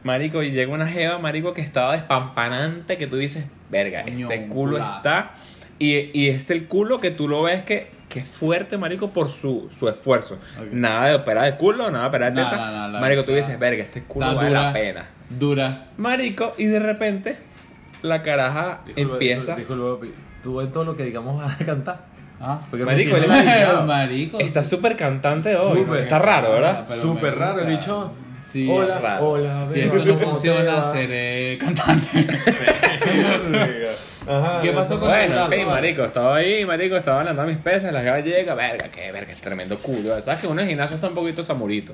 Marico, y llega una jeva, marico, que estaba despampanante, que tú dices, verga, Coño, este culo culazo. está... Y, y es el culo que tú lo ves que, que es fuerte, marico, por su, su esfuerzo. Nada de operar de culo, nada de operar de teta. marico, tú dices, verga, este culo Está vale dura. la pena. Dura. Marico, y de repente, la caraja Disculpa, empieza... Disculpa. Tú en todo lo que digamos vas a cantar. Ah, Porque Marico, él- alineado. [LAUGHS] Marico. Está súper cantante hoy. Está raro, ¿verdad? Pero Súper raro, el bicho. Sí, hola, raro. hola, Si esto no ¿cómo te funciona, seré cantante. [LAUGHS] [LAUGHS] Ajá, ¿Qué pasó con Bueno, en fin, vale? marico, estaba ahí, marico, estaba levantando mis pesas, la jeva llega, verga, qué verga, es tremendo culo. Sabes que uno en gimnasio está un poquito samurito.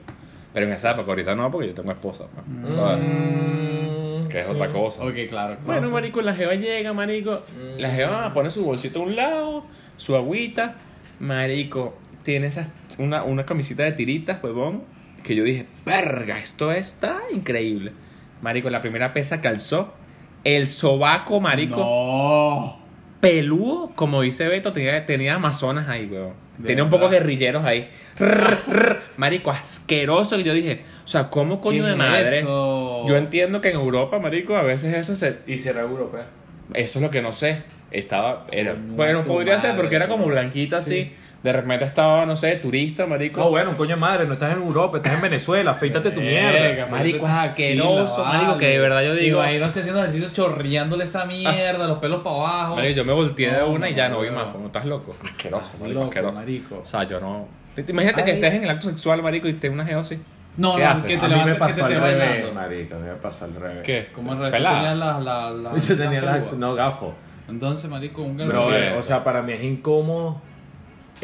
Pero en esa época, ahorita no, porque yo tengo esposa. pues. ¿sabes? Mm, Que es sí. otra cosa. Ok, claro. Bueno, marico, la jeva llega, marico. La jeva pone su bolsito a un lado, su agüita. Marico, tiene esa, una, una camisita de tiritas, huevón. Que yo dije, verga, esto está increíble. Marico, la primera pesa calzó. El sobaco, marico No. peludo, como dice Beto, tenía, tenía amazonas ahí, weón. De Tenía un poco guerrilleros ahí. Rrr, rrr. marico, asqueroso. Y yo dije, o sea, ¿cómo coño ¿Qué de madre? eso? Yo entiendo que en Europa, marico, a veces eso se, Y si era europea. eso es lo que no sé. Estaba, era, bueno, podría ser porque era como blanquita así. De repente estaba, no sé, turista, marico. No, bueno, un coño madre, no estás en Europa, estás en Venezuela, afeítate tu mierda. Marico, esa asqueroso, marico, que de verdad yo digo- Imagínate haciendo ejercicio chorreándole esa mierda, los pelos para abajo. Marico, yo me volteé de No, una y ya no vi no. más. ¿Cómo estás loco? Asqueroso, marico, Loco, asqueroso. marico. O sea, yo no. Imagínate que estés en el acto sexual, marico, y estés una geo así. No, ¿Qué no, haces? que te levantes, que pasó te al esté revés, bailando. marico, me pasó al revés. ¿Qué? ¿Cómo el resto Pelada. tenía la, la, la, [LAUGHS] Yo tenía la la, pelúa? no, gafo. Entonces, marico, un garbanzo. entiendo. o sea, para mí es incómodo,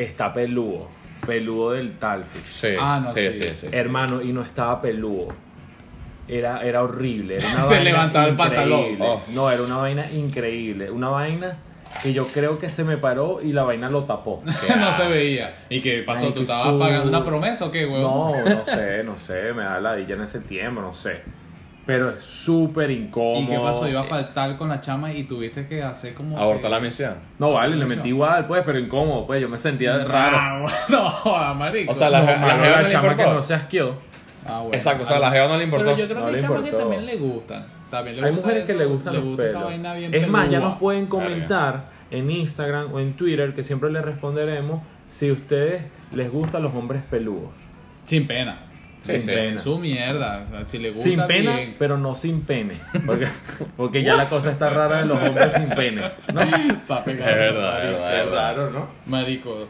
está peludo, peludo del Talfish. Sí, Ah, no, sí, sí. sí, sí. Hermano, y no estaba peludo. Era, era horrible. Era una [LAUGHS] Se vaina levantaba el pantalón. Oh. No, era una vaina increíble. Una vaina que yo creo que se me paró y la vaina lo tapó. [LAUGHS] no se veía. ¿Y qué pasó? Marico, ¿Tú estabas su- pagando una promesa o qué, huevón? No, no sé, no sé, me da ladilla en ese tiempo, no sé. Pero es súper incómodo. ¿Y qué pasó? Ibas para el tal con la chama y tuviste que hacer como. Abortar que- la misión. No, vale, le metí igual, pues, pero incómodo, pues, yo me sentía raro. Ah, [LAUGHS] bueno, no, marico. O sea, la- No, la no chama que importó. no se asqueó. Ah, bueno. Exacto, o sea, a la jeva no le importó. Pero yo creo No que hay chamas que también le gustan. También le Hay gusta mujeres que le gustan le los gusta pelos. esa vaina bien es más, ya nos pueden comentar en Instagram o en Twitter, que siempre les responderemos, si a ustedes les gustan los hombres peludos. Sin pena. Sí, sin sí. pena. Su mierda. Si le gusta Sin pena, bien. pero no sin pene. Porque, [LAUGHS] porque ya la cosa está rara de los hombres sin pene. ¿no? [LAUGHS] Sape, Es verdad, es verdad, es Es verdad. raro, ¿no? Marico.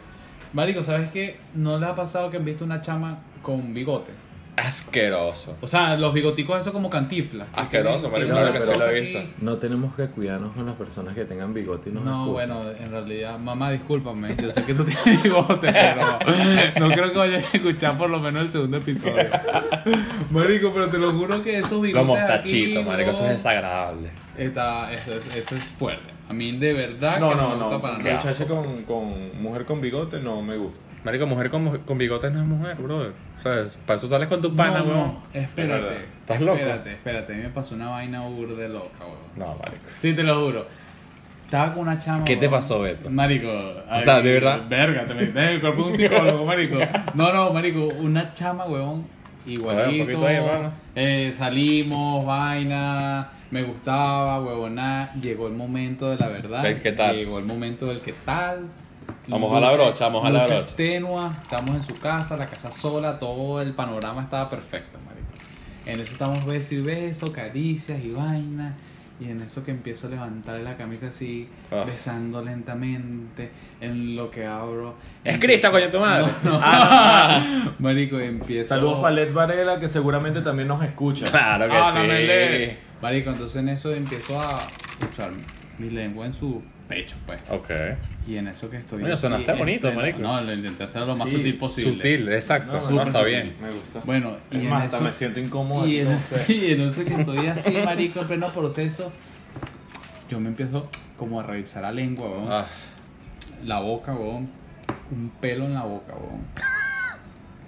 Marico, ¿sabes qué? ¿No le ha pasado que han visto una chama con bigote? Asqueroso. O sea, los bigoticos esos como cantiflas. que Asqueroso, marico, claro que sí cosa lo he visto. No tenemos que cuidarnos con las personas que tengan bigote y nos No, bueno, en realidad, mamá, discúlpame, yo sé que tú tienes [LAUGHS] bigote, pero no creo que vayas a escuchar por lo menos el segundo episodio. [LAUGHS] Marico, pero te lo juro que esos bigotes Los mostachitos, aquí, marico, eso es desagradable. está, eso, es- eso es fuerte. A mí de verdad No, que no, me gusta no. para nada. Muchacha con, con mujer con bigote no me gusta. Marico, mujer con, con bigotes no es mujer, brother. ¿Sabes? Para eso sales con tu pana, no, weón. no, espérate. ¿Estás loco? Espérate, espérate, a mí me pasó una vaina burde loca, weón. No, marico. Sí, te lo juro. Estaba con una chama. ¿Qué te weón. pasó, Beto? Marico. O sea, ¿de verdad? Verga, te metes en el cuerpo de un psicólogo, marico. [LAUGHS] No, no, marico, una chama, weón. Ver, Igualito. poquito ahí, eh, salimos, vaina. Me gustaba, huevona. Llegó el momento de la verdad. ¿El qué tal? Llegó el momento del qué tal. Vamos a la brocha, vamos a la brocha. tenua, estamos en su casa, la casa sola, todo el panorama estaba perfecto, marico. En eso estamos beso y beso, caricias y vaina. Y en eso que empiezo a levantarle la camisa así, Ah. besando lentamente, en lo que abro. Es Cristo, coño, tu madre. No, no. Ah, [LAUGHS] Marico, y empiezo. Saludos para Led Varela, que seguramente también nos escucha. claro que Ah, sí. Marico, entonces en eso empiezo a usar mi lengua en su pecho, pues. Ok. Y en eso que estoy. Así, sonaste bonito, marico. No, lo intenté hacer lo más Sí, sutil posible. Sutil, exacto. No, No, está sutil, bien. Me gusta. Bueno, y es en más, hasta eso- me siento incómodo. Y en, [LAUGHS] y en eso que estoy así, marico, en pleno proceso, yo me empiezo como a revisar la lengua, weón. Ah, La boca, weón. Un pelo en la boca, weón.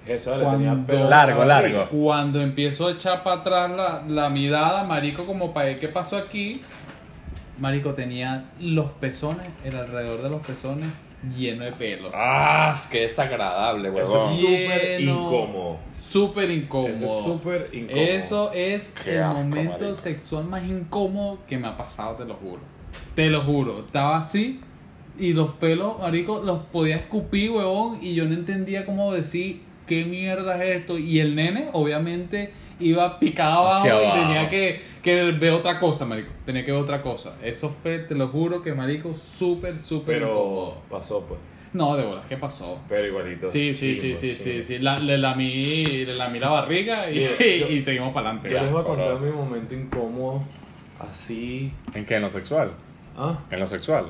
Eso le Cuando- tenía pelo Largo, largo. Cuando empiezo a echar para atrás la, la mirada, marico, como para ver qué pasó aquí, marico, tenía los pezones, el alrededor de los pezones, lleno de pelo. ah, es que desagradable, Eso huevón. es súper incómodo. Súper Eso incómodo. es súper incómodo. Eso es Qué el asco, momento marico. sexual más incómodo que me ha pasado, te lo juro. Te lo juro. Estaba así y los pelos, marico, los podía escupir, huevón, y yo no entendía cómo decir qué mierda es esto. Y el nene, obviamente, iba picado abajo Hacia y abajo. tenía que, que ver otra cosa, marico. Tenía que ver otra cosa. Eso fue, te lo juro, que marico, súper, súper Pero incómodo. pasó, pues. No, de bolas, ¿qué pasó? Pero igualito. Sí, sí, sí, sí, sí, chimbo. sí. La, le lamí, le lamí la barriga y, Yo- [LAUGHS] y seguimos para adelante. Yo les voy a contar mi momento incómodo así. ¿En qué? ¿En lo sexual? ¿Ah? ¿En lo sexual?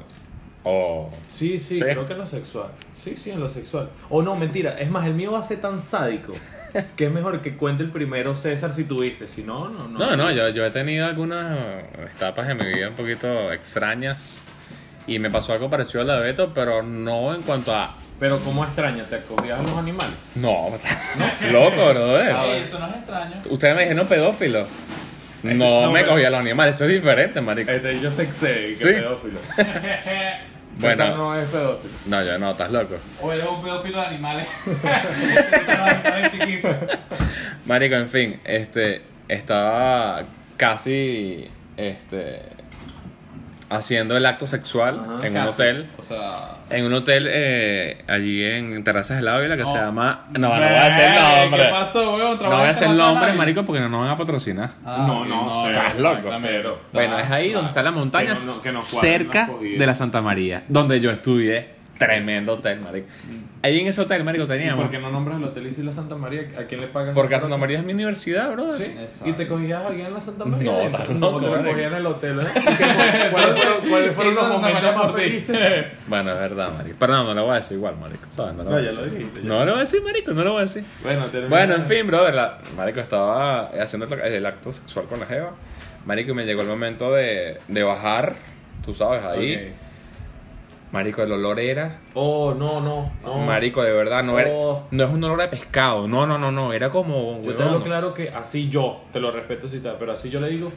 O. Sí, sí, Sí. creo que en lo sexual. Sí, sí, en lo sexual. O no, mentira. Es más, el mío va a ser tan sádico [LAUGHS] que es mejor que cuente el primero César si tuviste. Si no, no, no. No, no, yo, yo he tenido algunas etapas de mi vida un poquito extrañas y me pasó algo parecido a la de Beto, pero no en cuanto a... Pero ¿cómo extraña? ¿Te acogías a los animales? No, estás [LAUGHS] loco, brother. Ah, Ey, eso no es extraño. Ustedes me dijeron pedófilo. No, no, me pero- cogí a los animales, eso es diferente, marico. Este, yo sexé, que Sí. pedófilo. [LAUGHS] Bueno. César no es pedófilo. No, yo no, estás loco. O eres un pedófilo de animales. [LAUGHS] Marico, en fin, este, estaba casi, este, haciendo el acto sexual Ajá, en un hotel. O sea. En un hotel eh, allí en Terrazas del Ávila que No. se llama... No, no voy a decir el nombre. ¿Qué pasó, weón? No voy a hacer el nombre, marico, porque no nos van a patrocinar. Ah, No, no, cero, estás loco. Bueno, es ahí donde está la montaña, Que no- no- que cerca de la Santa María, donde yo estudié. Tremendo hotel, marico. Ahí en ese hotel, marico, ¿Y teníamos... por qué no nombras el hotel y si la Santa María? ¿A quién le pagas? Porque Santa? María es mi universidad, bro. Sí. Exacto. ¿Y te cogías a alguien en la Santa María? No, No, estás te loco, lo marico. cogías en el hotel, ¿eh? [LAUGHS] ¿Y ¿Cuáles fueron, cuáles fueron Hizo los momentos más felices? [LAUGHS] Bueno, es verdad, marico. Pero no, no lo voy a decir igual, marico. ¿Sabes? No lo No, voy a ya lo decir. dijiste. No lo voy a decir, marico, no lo voy a decir. Bueno. Bueno, en fin, brother, la- marico, estaba haciendo el, el acto sexual con la jeva. Marico, y me llegó el momento de, de bajar, tú sabes, ahí. Ok. Marico, el olor era. Oh, no, no, no. Marico, de verdad, no, era, Oh. no es un olor de pescado. No, no, no, no. Era como. Yo te hablo claro que así yo, te lo respeto si tal, pero así yo le digo,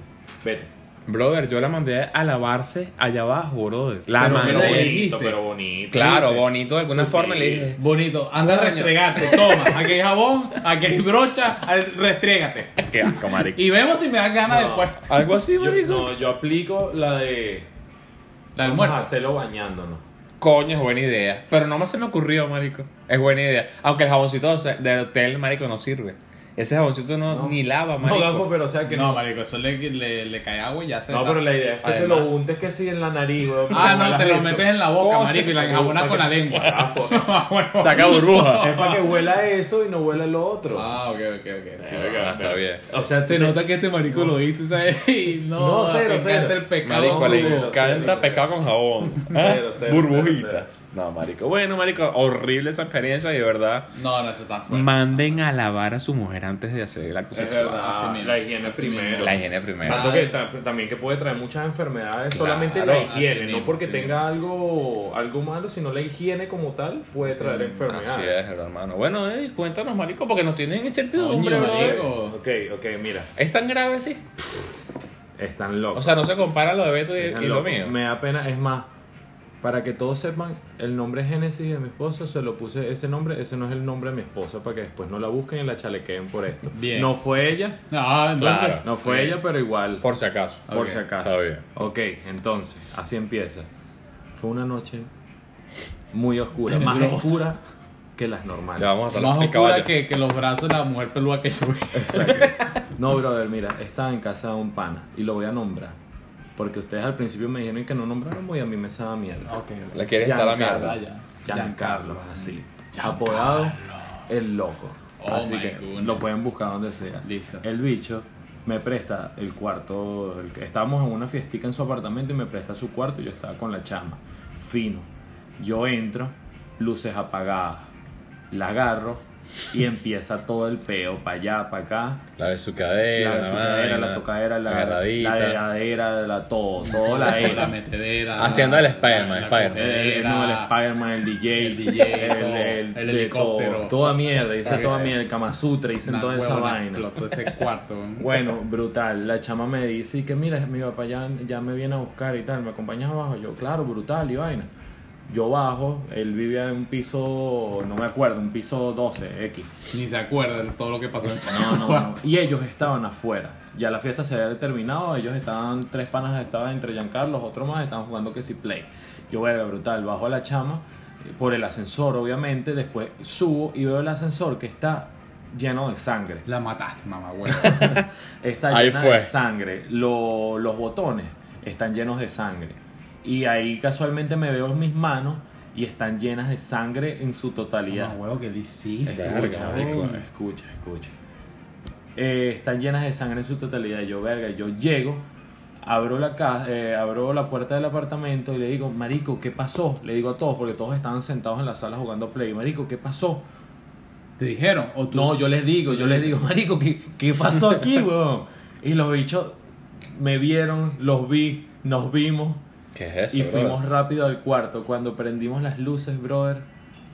vete. Brother, yo la mandé a lavarse allá abajo, brother. La pero, mandé. bonito, dijiste. pero bonito. Claro, ¿Viste? bonito de alguna Sí. forma le dije. Bonito, anda a restregarte, toma, aquí hay jabón, aquí hay brocha, restrégate. Qué asco, marico. Y vemos si me dan ganas No. después. Algo así, Yo, marico. no, yo aplico la de. La del vamos muerto. a hacerlo bañándonos. Coño, es buena idea. Pero no más se me ocurrió, marico. Es buena idea. Aunque el jaboncito de hotel, marico, no sirve. Ese jaboncito no, No. ni lava, No, marico. Gafo, pero o sea que No, no. marico, eso le, le, le cae agua y ya se No, deshace. pero la idea es que te lo untes que sí en la nariz, weón. Ah, no, te lo eso. metes en la boca, marico, y la enjabonas con la lengua. [LAUGHS] Ah. Saca burbuja. [LAUGHS] Es para que huela eso y no huela lo otro. Ah, ok, ok, ok. Sí, está bien. O sea, Se nota que este marico lo hizo, ¿sabes? [LAUGHS] Y no, No, cero, cero. el pecado. Marico, le encanta cero, pescado con jabón. Cero, ¿Ah? cero, Burbujita. No, marico. Bueno, marico, horrible esa experiencia y de verdad. No, no, eso está fuerte. Manden a lavar a su mujer antes de hacer el acto Es sexual. verdad, Así mismo, la higiene así primero. mismo. La higiene primero. Tanto que ta- también que puede traer muchas enfermedades Claro, solamente la así higiene, mismo, no porque tenga algo algo malo, sino la higiene como tal puede traer enfermedades. Así es, hermano. Bueno, eh, cuéntanos, marico, porque nos tienen incertidumbre, marico. Ok, ok, mira, ¿Es tan grave, sí? están locos. O sea, no se compara lo de Beto y, lo mío. Me da pena, es más, para que todos sepan, el nombre Génesis de mi esposo, se lo puse ese nombre, ese no es el nombre de mi esposa, para que después no la busquen y la chalequeen por esto. Bien. No fue ella, No, entonces. Claro. no fue ella, pero igual. Por si acaso. Por si acaso. está bien. Ok, entonces, así empieza. Fue una noche muy oscura, más oscura que las normales. Ya vamos a Más oscura que, que los brazos de la mujer pelúa que yo. No, brother, mira, estaba en casa de un pana y lo voy a nombrar. Porque ustedes al principio me dijeron que no nombráramos y a mí me sabe mierda. Ok, ok. Le quieres estar a mierda. ya. Giancarlo, así. Giancarlo. Apodado El Loco. Oh así que goodness. lo pueden buscar donde sea. Listo. El bicho me presta el cuarto. el estábamos en una fiestica en su apartamento y me presta su cuarto y yo estaba con la chama. Fino. Yo entro, luces apagadas. La agarro y empieza todo el peo para allá, para acá. La de su cadera, La besucadera, vaina, la tocadera, la, agarradita. la heladera, la todo, todo la La era. metedera. Haciendo la- el Spider-Man, la- la Spider-Man. El, cogedera. no, el Spider-Man, el DJ, El DJ, el, todo, el, el de helicóptero. todo, toda mierda, hice Ok. toda mierda, el Kama Sutra, hice Una toda esa vaina. explotó ese cuarto. Bueno, brutal. La chama me dice que mira, mi papá ya, ya me viene a buscar y tal, ¿me acompañas abajo? Yo, claro, brutal y vaina. Yo bajo, él vivía en un piso, no me acuerdo, un piso 12, X. Ni se acuerdan de todo lo que pasó en ese No, no, no. Y ellos estaban afuera. Ya la fiesta se había terminado. Ellos estaban, tres panas estaban entre Giancarlo, otro más, estaban jugando que si play. Yo, verga, brutal. Bajo a la chama eh, por el ascensor, obviamente. Después subo y veo el ascensor que está lleno de sangre. La mataste, mamá, güey. [LAUGHS] Está Ahí llena fue. de sangre. Lo- los botones están llenos de sangre. Y ahí casualmente me veo mis manos y están llenas de sangre en su totalidad. Mamá, huevo, ¿qué le hiciste? Escucha, marico. escucha, escucha. Eh, están llenas de sangre en su totalidad. Yo, verga, yo llego, abro la, ca- eh, abro la puerta del apartamento y le digo, Marico, ¿qué pasó? Le digo a todos, porque todos estaban sentados en la sala jugando Play. Marico, ¿qué pasó? ¿Te dijeron? ¿O tú? No, yo les digo, yo les digo, Marico, ¿qué, qué pasó aquí, [LAUGHS] weón? Y los bichos me vieron, los vi, nos vimos ¿Qué es eso? y brother? fuimos rápido al cuarto. Cuando prendimos las luces, brother,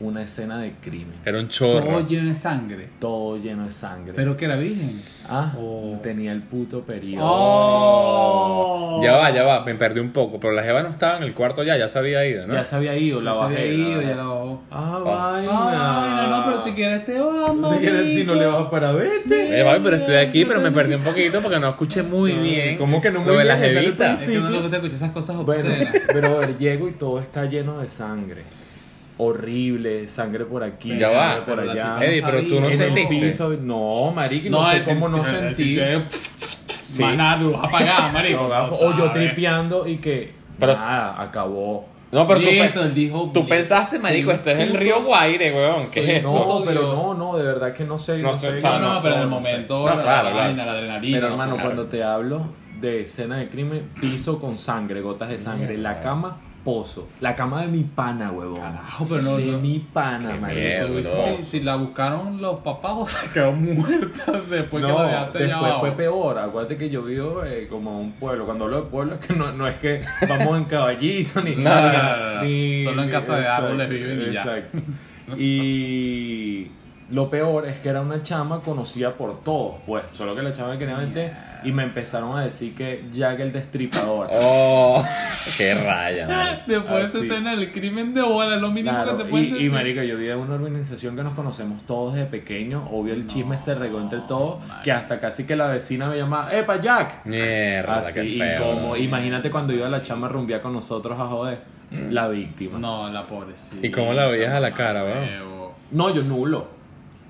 una escena de crimen. Era un chorro. Todo lleno de sangre. Todo lleno de sangre. ¿Pero que era virgen? Ah, Oh. tenía el puto periodo. ¡Oh! Ya va, ya va, me perdí un poco, pero la jeva no estaba en el cuarto ya, ya se había ido, ¿no? Ya se había ido, la Ya se había bajé. ido, la ya bajé. lo... Ah, Ah. vaina. Ay, no, no, pero si quieres te vas, Si quieres, si no le vas para vete. Eh, vale, pero estoy aquí, pero me perdí un poquito porque no escuché muy No, bien. ¿cómo que no lo muy de la jevita. Es que no gusta escuchar esas cosas Bueno, obscenas. pero a ver, llego y todo está lleno de sangre. Horrible, sangre por aquí, Ya sangre va. por Pero allá. Eddie, pero tú no sentiste. piso- no, marico, no, sé el- cómo no el- sentí. el- Sí. Más nada, luz apagada, marico. No, gafo, No o yo tripeando y que Pero- nada, acabó. No, pero tú, pe- Listo, él dijo... tú pensaste, marico, Sí, este es el río Guaire, weón. ¿Qué Sí, es esto? No, pero no, no, de verdad que no sé. No No, sé, No, no, pero en el momento, No, la, claro, la claro. vaina, la adrenalina. Pero hermano, claro. cuando te hablo de escena de crimen, piso con sangre, gotas de sangre, la cama esposo. La cama de mi pana, huevón. Carajo, pero no- De no- mi pana, marico. Si, si la buscaron los papás, [LAUGHS] o se quedó muerta después que no, la dejaste después fue peor. Acuérdate que yo vivo eh, como un pueblo. Cuando hablo de pueblo es que no, no es que vamos en caballito ni, No, no, no, no. ni- Solo en casa de árboles viven y ya. Exacto. Y lo peor es que era una chama conocida por todos, pues. Solo que la chama quería meter y me empezaron a decir que Jack el destripador. Oh, [LAUGHS] qué raya, man. Después de esa escena del crimen de bola, lo mínimo Claro, que te pueden y, y decir. marico, yo vi en una organización que nos conocemos todos desde pequeño, obvio el chisme se regó entre todos, que hasta casi que la vecina me llamaba, ¡Epa, Jack! Mierda, Así, qué feo. incómodo. bro. Imagínate cuando iba la chama a rumbear con nosotros a joder, la víctima. No, No, la pobrecita. ¿Y cómo la veías a la cara, bro? Feo. yo nulo.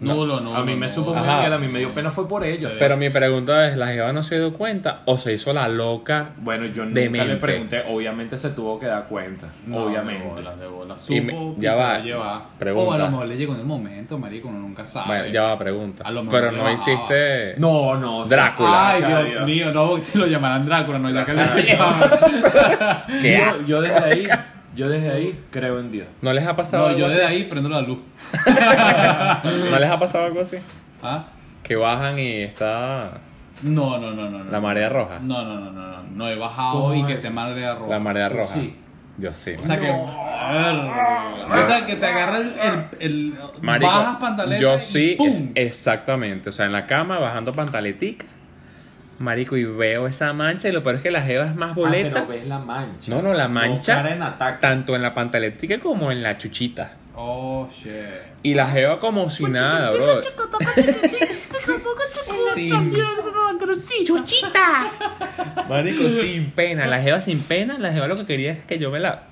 Nulo, nulo. a mí me supo muy Ajá. bien, a mí me dio pena fue por ellos. Pero mi pregunta es, ¿la jeva no se dio cuenta o se hizo la loca? bueno, yo nunca Demente. le pregunté, obviamente se tuvo que dar cuenta, No, obviamente. De bolas, de bolas. Y Supo me- que ya va, pregunta. O a lo mejor le llegó en el momento, marico, uno nunca sabe. Bueno, ya va, pregunta. A lo mejor Pero le no bajaba. hiciste... No, no. o sea, Drácula. Ay, Dios mío, no, si lo llamaran Drácula, no, ya que le [LAUGHS] Qué yo, yo desde ahí, yo desde ahí creo en Dios. ¿No les ha pasado No, algo yo así? de ahí prendo la luz. [LAUGHS] ¿No les ha pasado algo así? ¿Ah? Que bajan y está No, no, no, no. no. la marea roja. No, no, no, no, no. No he bajado ¿Cómo y que te marea roja. La marea roja. Sí. Yo sí. O sea que. O sea que te agarra el. el, el- Marico, bajas pantaleta. yo y sí, ¡pum! es- exactamente. O sea, en la cama, bajando pantaletica. Marico, y veo esa mancha. Y lo peor es que la jeva es más Ah, boleta. pero ves la mancha. No, no, la mancha. cara en ataque. tanto en la pantaletica como en la chuchita. Oh, shit. Y la jeva como si nada, bro. sin, Chuchita. marico, sin pena. La jeva sin pena. La jeva lo que quería es que yo me la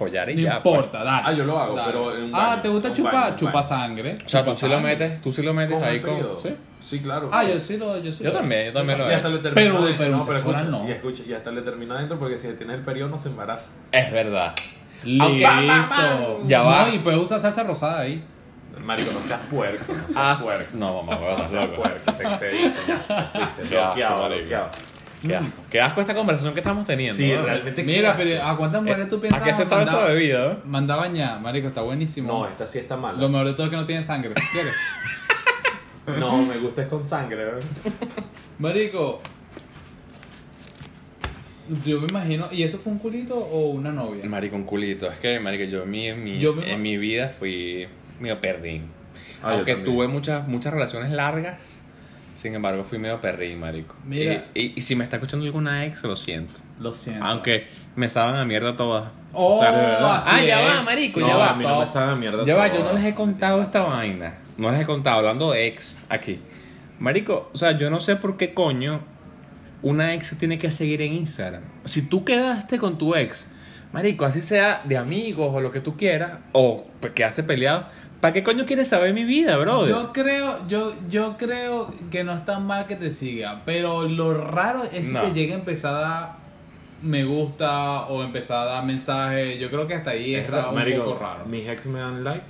follara y No ya. pues. importa, dale. Ah, yo lo hago, Dale. pero en un Ah, baño, ¿te gusta chupar? baño, chupa baño. sangre. O sea, tú sí lo metes, tú sí lo metes ¿Con ahí con. periodo? ¿sí? Sí, claro. Ah, yo sí lo. Yo, sí Yo lo- también, yo también lo Y hasta he le hecho. termina Pero- de- pero no, pero escucha, no. Y, escucha, y hasta le termina adentro porque si tiene el periodo no se embaraza. Es verdad. Listo. Ya va. No, y puedes usar salsa rosada ahí. Marico, no seas puerco, no seas Ah, puerco. no, mamá, No seas puerco, te excediste ya. te fuiste, [LAUGHS] Bloqueado, bloqueado. Qué asco. Qué asco esta conversación que estamos teniendo. Sí, ¿no? realmente. Mira, qué pero ¿a cuántas mujeres tú ¿A piensas? qué se sabe esa bebida? no? Manda a bañar, marico, está buenísimo. No, esta sí está mala. Lo mejor de todo es que no tiene sangre. ¿Quieres? [LAUGHS] No, me gusta es con sangre, ¿verdad? [LAUGHS] Marico. Yo me imagino, ¿y eso fue un culito o una novia? Marico, un culito. Es que, marico, yo en mi, en mi, Yo me- en mi vida fui medio perrín. Ah, yo Aunque también. tuve muchas, muchas relaciones largas, sin embargo fui medio perrín, marico. Mira. Y, y- y si me está escuchando alguna ex, lo siento. Lo siento. Aunque me saben a mierda todas. Oh, de verdad. ah, ya es. va, marico, No, ya va. a mí no me sabe a mierda Ya va, yo no les he contado esta vaina. No les he contado, hablando de ex aquí. Marico, o sea, yo no sé por qué coño una ex se tiene que seguir en Instagram. Si tú quedaste con tu ex, marico, así sea de amigos o lo que tú quieras, o pues, quedaste peleado, ¿para qué coño quieres saber mi vida, brother? Yo creo, yo, yo creo que no es tan mal que te siga, pero lo raro es si No. te llega a empezar a dar me gusta o empezar a dar mensajes. Yo creo que hasta ahí Es está raro, un marico, poco raro. Mis ex me dan like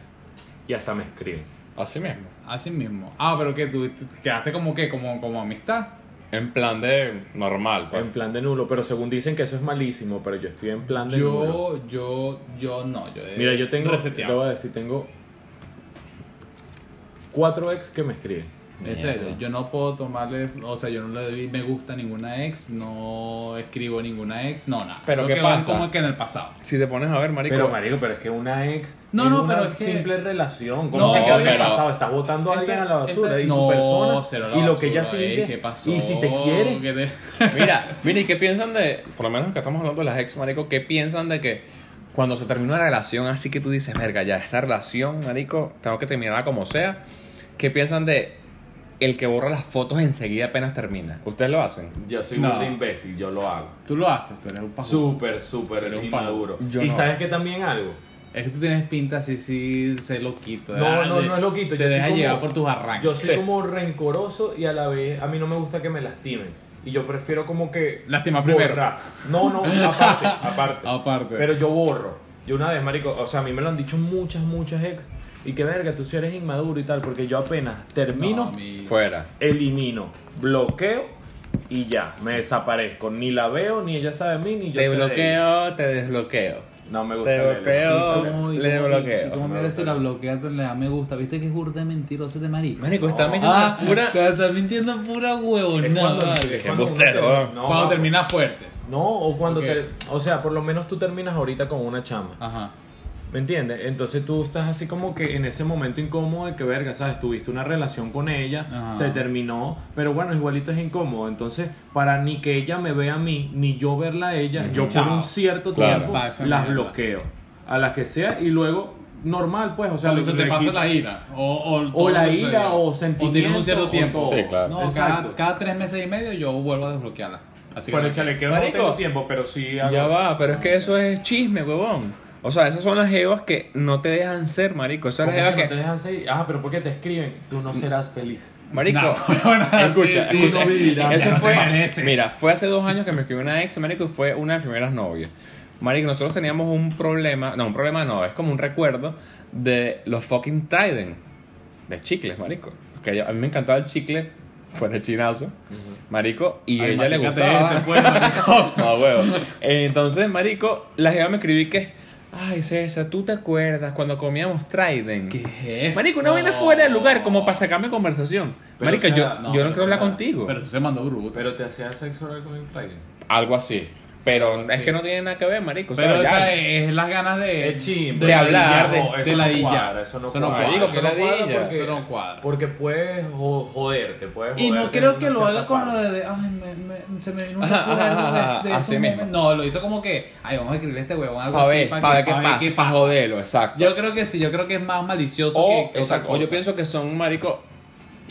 y hasta me escriben. Así mismo. Así mismo. Ah, pero que tú quedaste como que, como, como amistad. En plan de normal, pues. En plan de nulo, pero según dicen que eso es malísimo, pero yo estoy en plan de nulo. Yo, yo, yo no. Yo Mira, yo tengo, te voy a decir, tengo cuatro ex que me escriben. En serio, yo no puedo tomarle, o sea, yo no le doy me gusta a ninguna ex, no escribo ninguna ex, no, nada. Pero Eso ¿qué quedó en pasa? como que en el pasado. Si te pones a ver, marico. Pero, marico, pero es que una ex No, es no, una pero es que- simple relación. No, Como que quedó en el pero- pasado, estás botando a alguien a la basura y no, su persona cero la y lo que ella basura, ey, siente. ¿qué pasó? Y si te quiere, ¿Qué te- [LAUGHS] Mira, mira, ¿y qué piensan de, por lo menos que estamos hablando de las ex, marico, qué piensan de que cuando se termina una relación así que tú dices, verga, ya esta relación, marico, tengo que terminarla como sea, ¿qué piensan de el que borra las fotos enseguida apenas termina? ¿Ustedes lo hacen? yo soy No. un imbécil, yo lo hago. Tú lo haces, tú eres un pajú. Súper, súper Eres un inmaduro. Yo y no. sabes que también algo. Es que tú tienes pinta así, sí, sé loquito. No, ¿verdad? no, no es loquito. Te yo soy dejas como- llevar por tus arranques. Yo soy Sí. como rencoroso y a la vez a mí no me gusta que me lastimen. Y yo prefiero como que. Lastimar primero. borrar. No, no, [LAUGHS] aparte, aparte. Aparte. Pero yo borro. Yo una vez, marico, o sea, a mí me lo han dicho muchas, muchas ex. Y que verga, tú sí eres inmaduro y tal. Porque yo apenas termino, No, mi- Fuera. elimino, bloqueo y ya, me desaparezco. Ni la veo, ni ella sabe de mí, ni yo Te sé de ella. bloqueo, te desbloqueo. No me gusta Te bloqueo. ¿Cómo- y Le bloqueo. y cómo Me mira si la bloquea, te le da me gusta. ¿Viste que es burda mentiroso de marico? Marico, está No. mintiendo Ah, pura. o sea, está mintiendo pura Es huevonada. cuando, vale. es cuando te- ¿no? no, Cuando va, termina fuerte. No, o cuando te. O sea, por lo menos tú terminas ahorita con una chama. Ajá. ¿Me entiendes? Entonces tú estás así como que en ese momento incómodo de que, verga, ¿sabes? Tuviste una relación con ella, Ajá. se terminó, pero bueno, igualito es incómodo. Entonces, para ni que ella me vea a mí, ni yo verla a ella, yo por un cierto Claro. tiempo las mierda. bloqueo. A las que sea y luego, normal, pues, o sea, Cuando se te pasa la ira. O, o, la ira, o O tienes sentimiento, un cierto tiempo. Sí, claro. No, cada, cada tres meses y medio yo vuelvo a desbloquearla. Así Fuera que- chalequeo no tengo tiempo, pero sí hago Ya va, pero es que eso es chisme, huevón. O sea, esas son las jevas que no te dejan ser, marico. Esas son ¿Cómo las que jevas no te que. dejan seguir? Ah, pero ¿por qué te escriben? Tú no serás feliz. Marico, No, [LAUGHS] bueno, escucha, sí, escucha. no vivirás. Eso fue. Mira, fue hace dos años que me escribió una ex, marico, y fue una de las primeras novias. Marico, nosotros teníamos un problema. No, un problema no, es como un recuerdo de los fucking Trident. De chicles, marico. Que yo- a mí me encantaba el chicle, fuera el chinazo. Marico, y a ella le gustaba. este, pues, marico. [LAUGHS] no, huevo. Entonces, marico, la jeva me escribí que. Ay, César, ¿tú te acuerdas cuando comíamos Trident? ¿Qué es Marico, una vaina fuera de lugar, como para sacarme conversación. Pero, o sea, yo, no, yo no quiero hablar contigo. Pero se mandó bruto. Pero te hacía sexo oral con el trailer. Algo así. Pero es Sí. que no tiene nada que ver, marico. Pero o o sea, ya- es las ganas de, Es chimbo. de hablar, de- No, de eso no cuadra, Eso no Eso no cuadra. cuadra. Eso Digo, no que cuadra ladilla. porque, Eso no cuadra. porque puedes jo- joderte, puedes Y no creo que lo haga con lo de, ay, me, me- se me vino [LAUGHS] Ajá, de- así mismo. momento. No, lo hizo como que, ay, vamos a escribirle a este huevón algo Pa' así ver, para pa' ver qué pa' pasa, para joderlo, exacto. Yo creo que sí, yo creo que es más malicioso o, que, que otra exacto, o yo cosa. pienso que son, marico,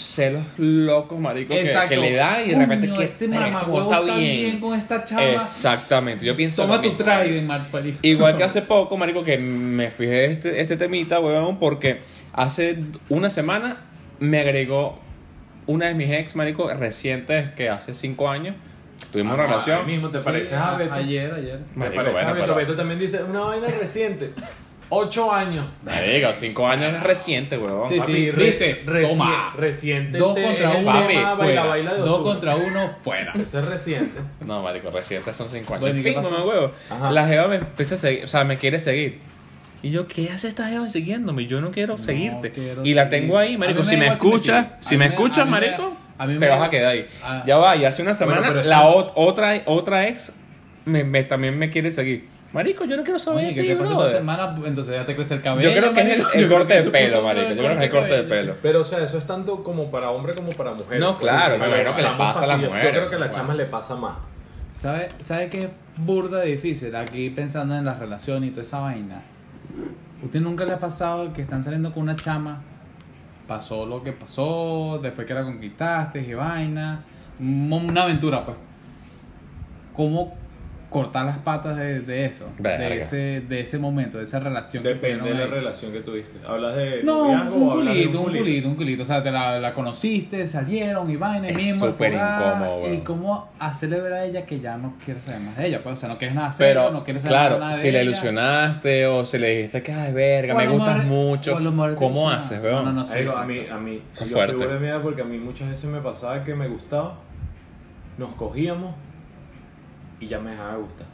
celos locos, marico, que, le da y de repente Coño, que este "Verga, este mamagüevo está bien con esta chama. Exactamente, yo pienso Toma tu parido. Igual que hace poco, marico, que me fijé este, este temita, weón, porque hace una semana me agregó una de mis ex, marico, recientes, que hace cinco años tuvimos una Ah, relación. mismo te Sí, pareces a a- Beto. Ayer, ayer. Te Marico, pareces bueno, a Beto. pero- Beto también dice una vaina reciente. Ocho años. Marico, cinco años es reciente, weón. Sí, Papi, sí, viste, reci- toma. Reciente. Dos contra uno, papi, fuera. baila, baila de Dos contra uno, fuera. Ese es reciente. No, marico, reciente son cinco años. Bueno, ¿y en fin, mamá huevo. Ajá. La jeva me empieza a seguir, o sea, me quiere seguir. Y yo, ¿qué hace esta jeva siguiéndome? Yo no quiero No seguirte. quiero y la seguir. tengo ahí, marico. Si me escuchas, si me escuchas, marico, te vas a quedar ahí. Ah. Ya va, y hace una semana la otra, otra ex me, me- también me quiere seguir. Marico, yo no quiero saber Oye, de ¿qué ti, te pasa esta brother. semana? Entonces ya te crece el cabello. Yo creo que es el, Yo corte creo de que- [LAUGHS] pelo, marico. Yo creo que es el corte de pelo. Pero, o sea, eso es tanto como para hombre como para mujer. No, claro, me imagino que le pasa a las mujeres. Yo creo que a chamas le pasa más. ¿Sabe, ¿Sabe qué es burda de difícil? Aquí pensando en las relaciones y toda esa vaina. ¿Usted nunca le ha pasado que están saliendo con una chama? Pasó lo que pasó, después que la conquistaste y vaina. un- Una aventura, pues. ¿Cómo cortar las patas de, de eso? Verga. De ese, de ese momento, de esa relación. que Depende de la ahí. relación que tuviste. ¿Hablas de No, noviazgo un o hablas de culito, un culito, un culito. O sea, te la, la conociste, salieron y vaina y Es mismo. súper incómodo, Y weón. cómo hacerle ver a ella que ya no quieres saber más de ella. Pues, o sea, no quieres nada Pero, no quieres saber claro, nada de si le ella. ilusionaste o si le dijiste que, ay, verga, me gustas mucho, ¿cómo haces, weón? No, no, no, sí, Marico, a mí, a mí, yo fuerte. de miedo porque a mí muchas veces me pasaba que me gustaba, nos cogíamos y ya me dejaba de gustar.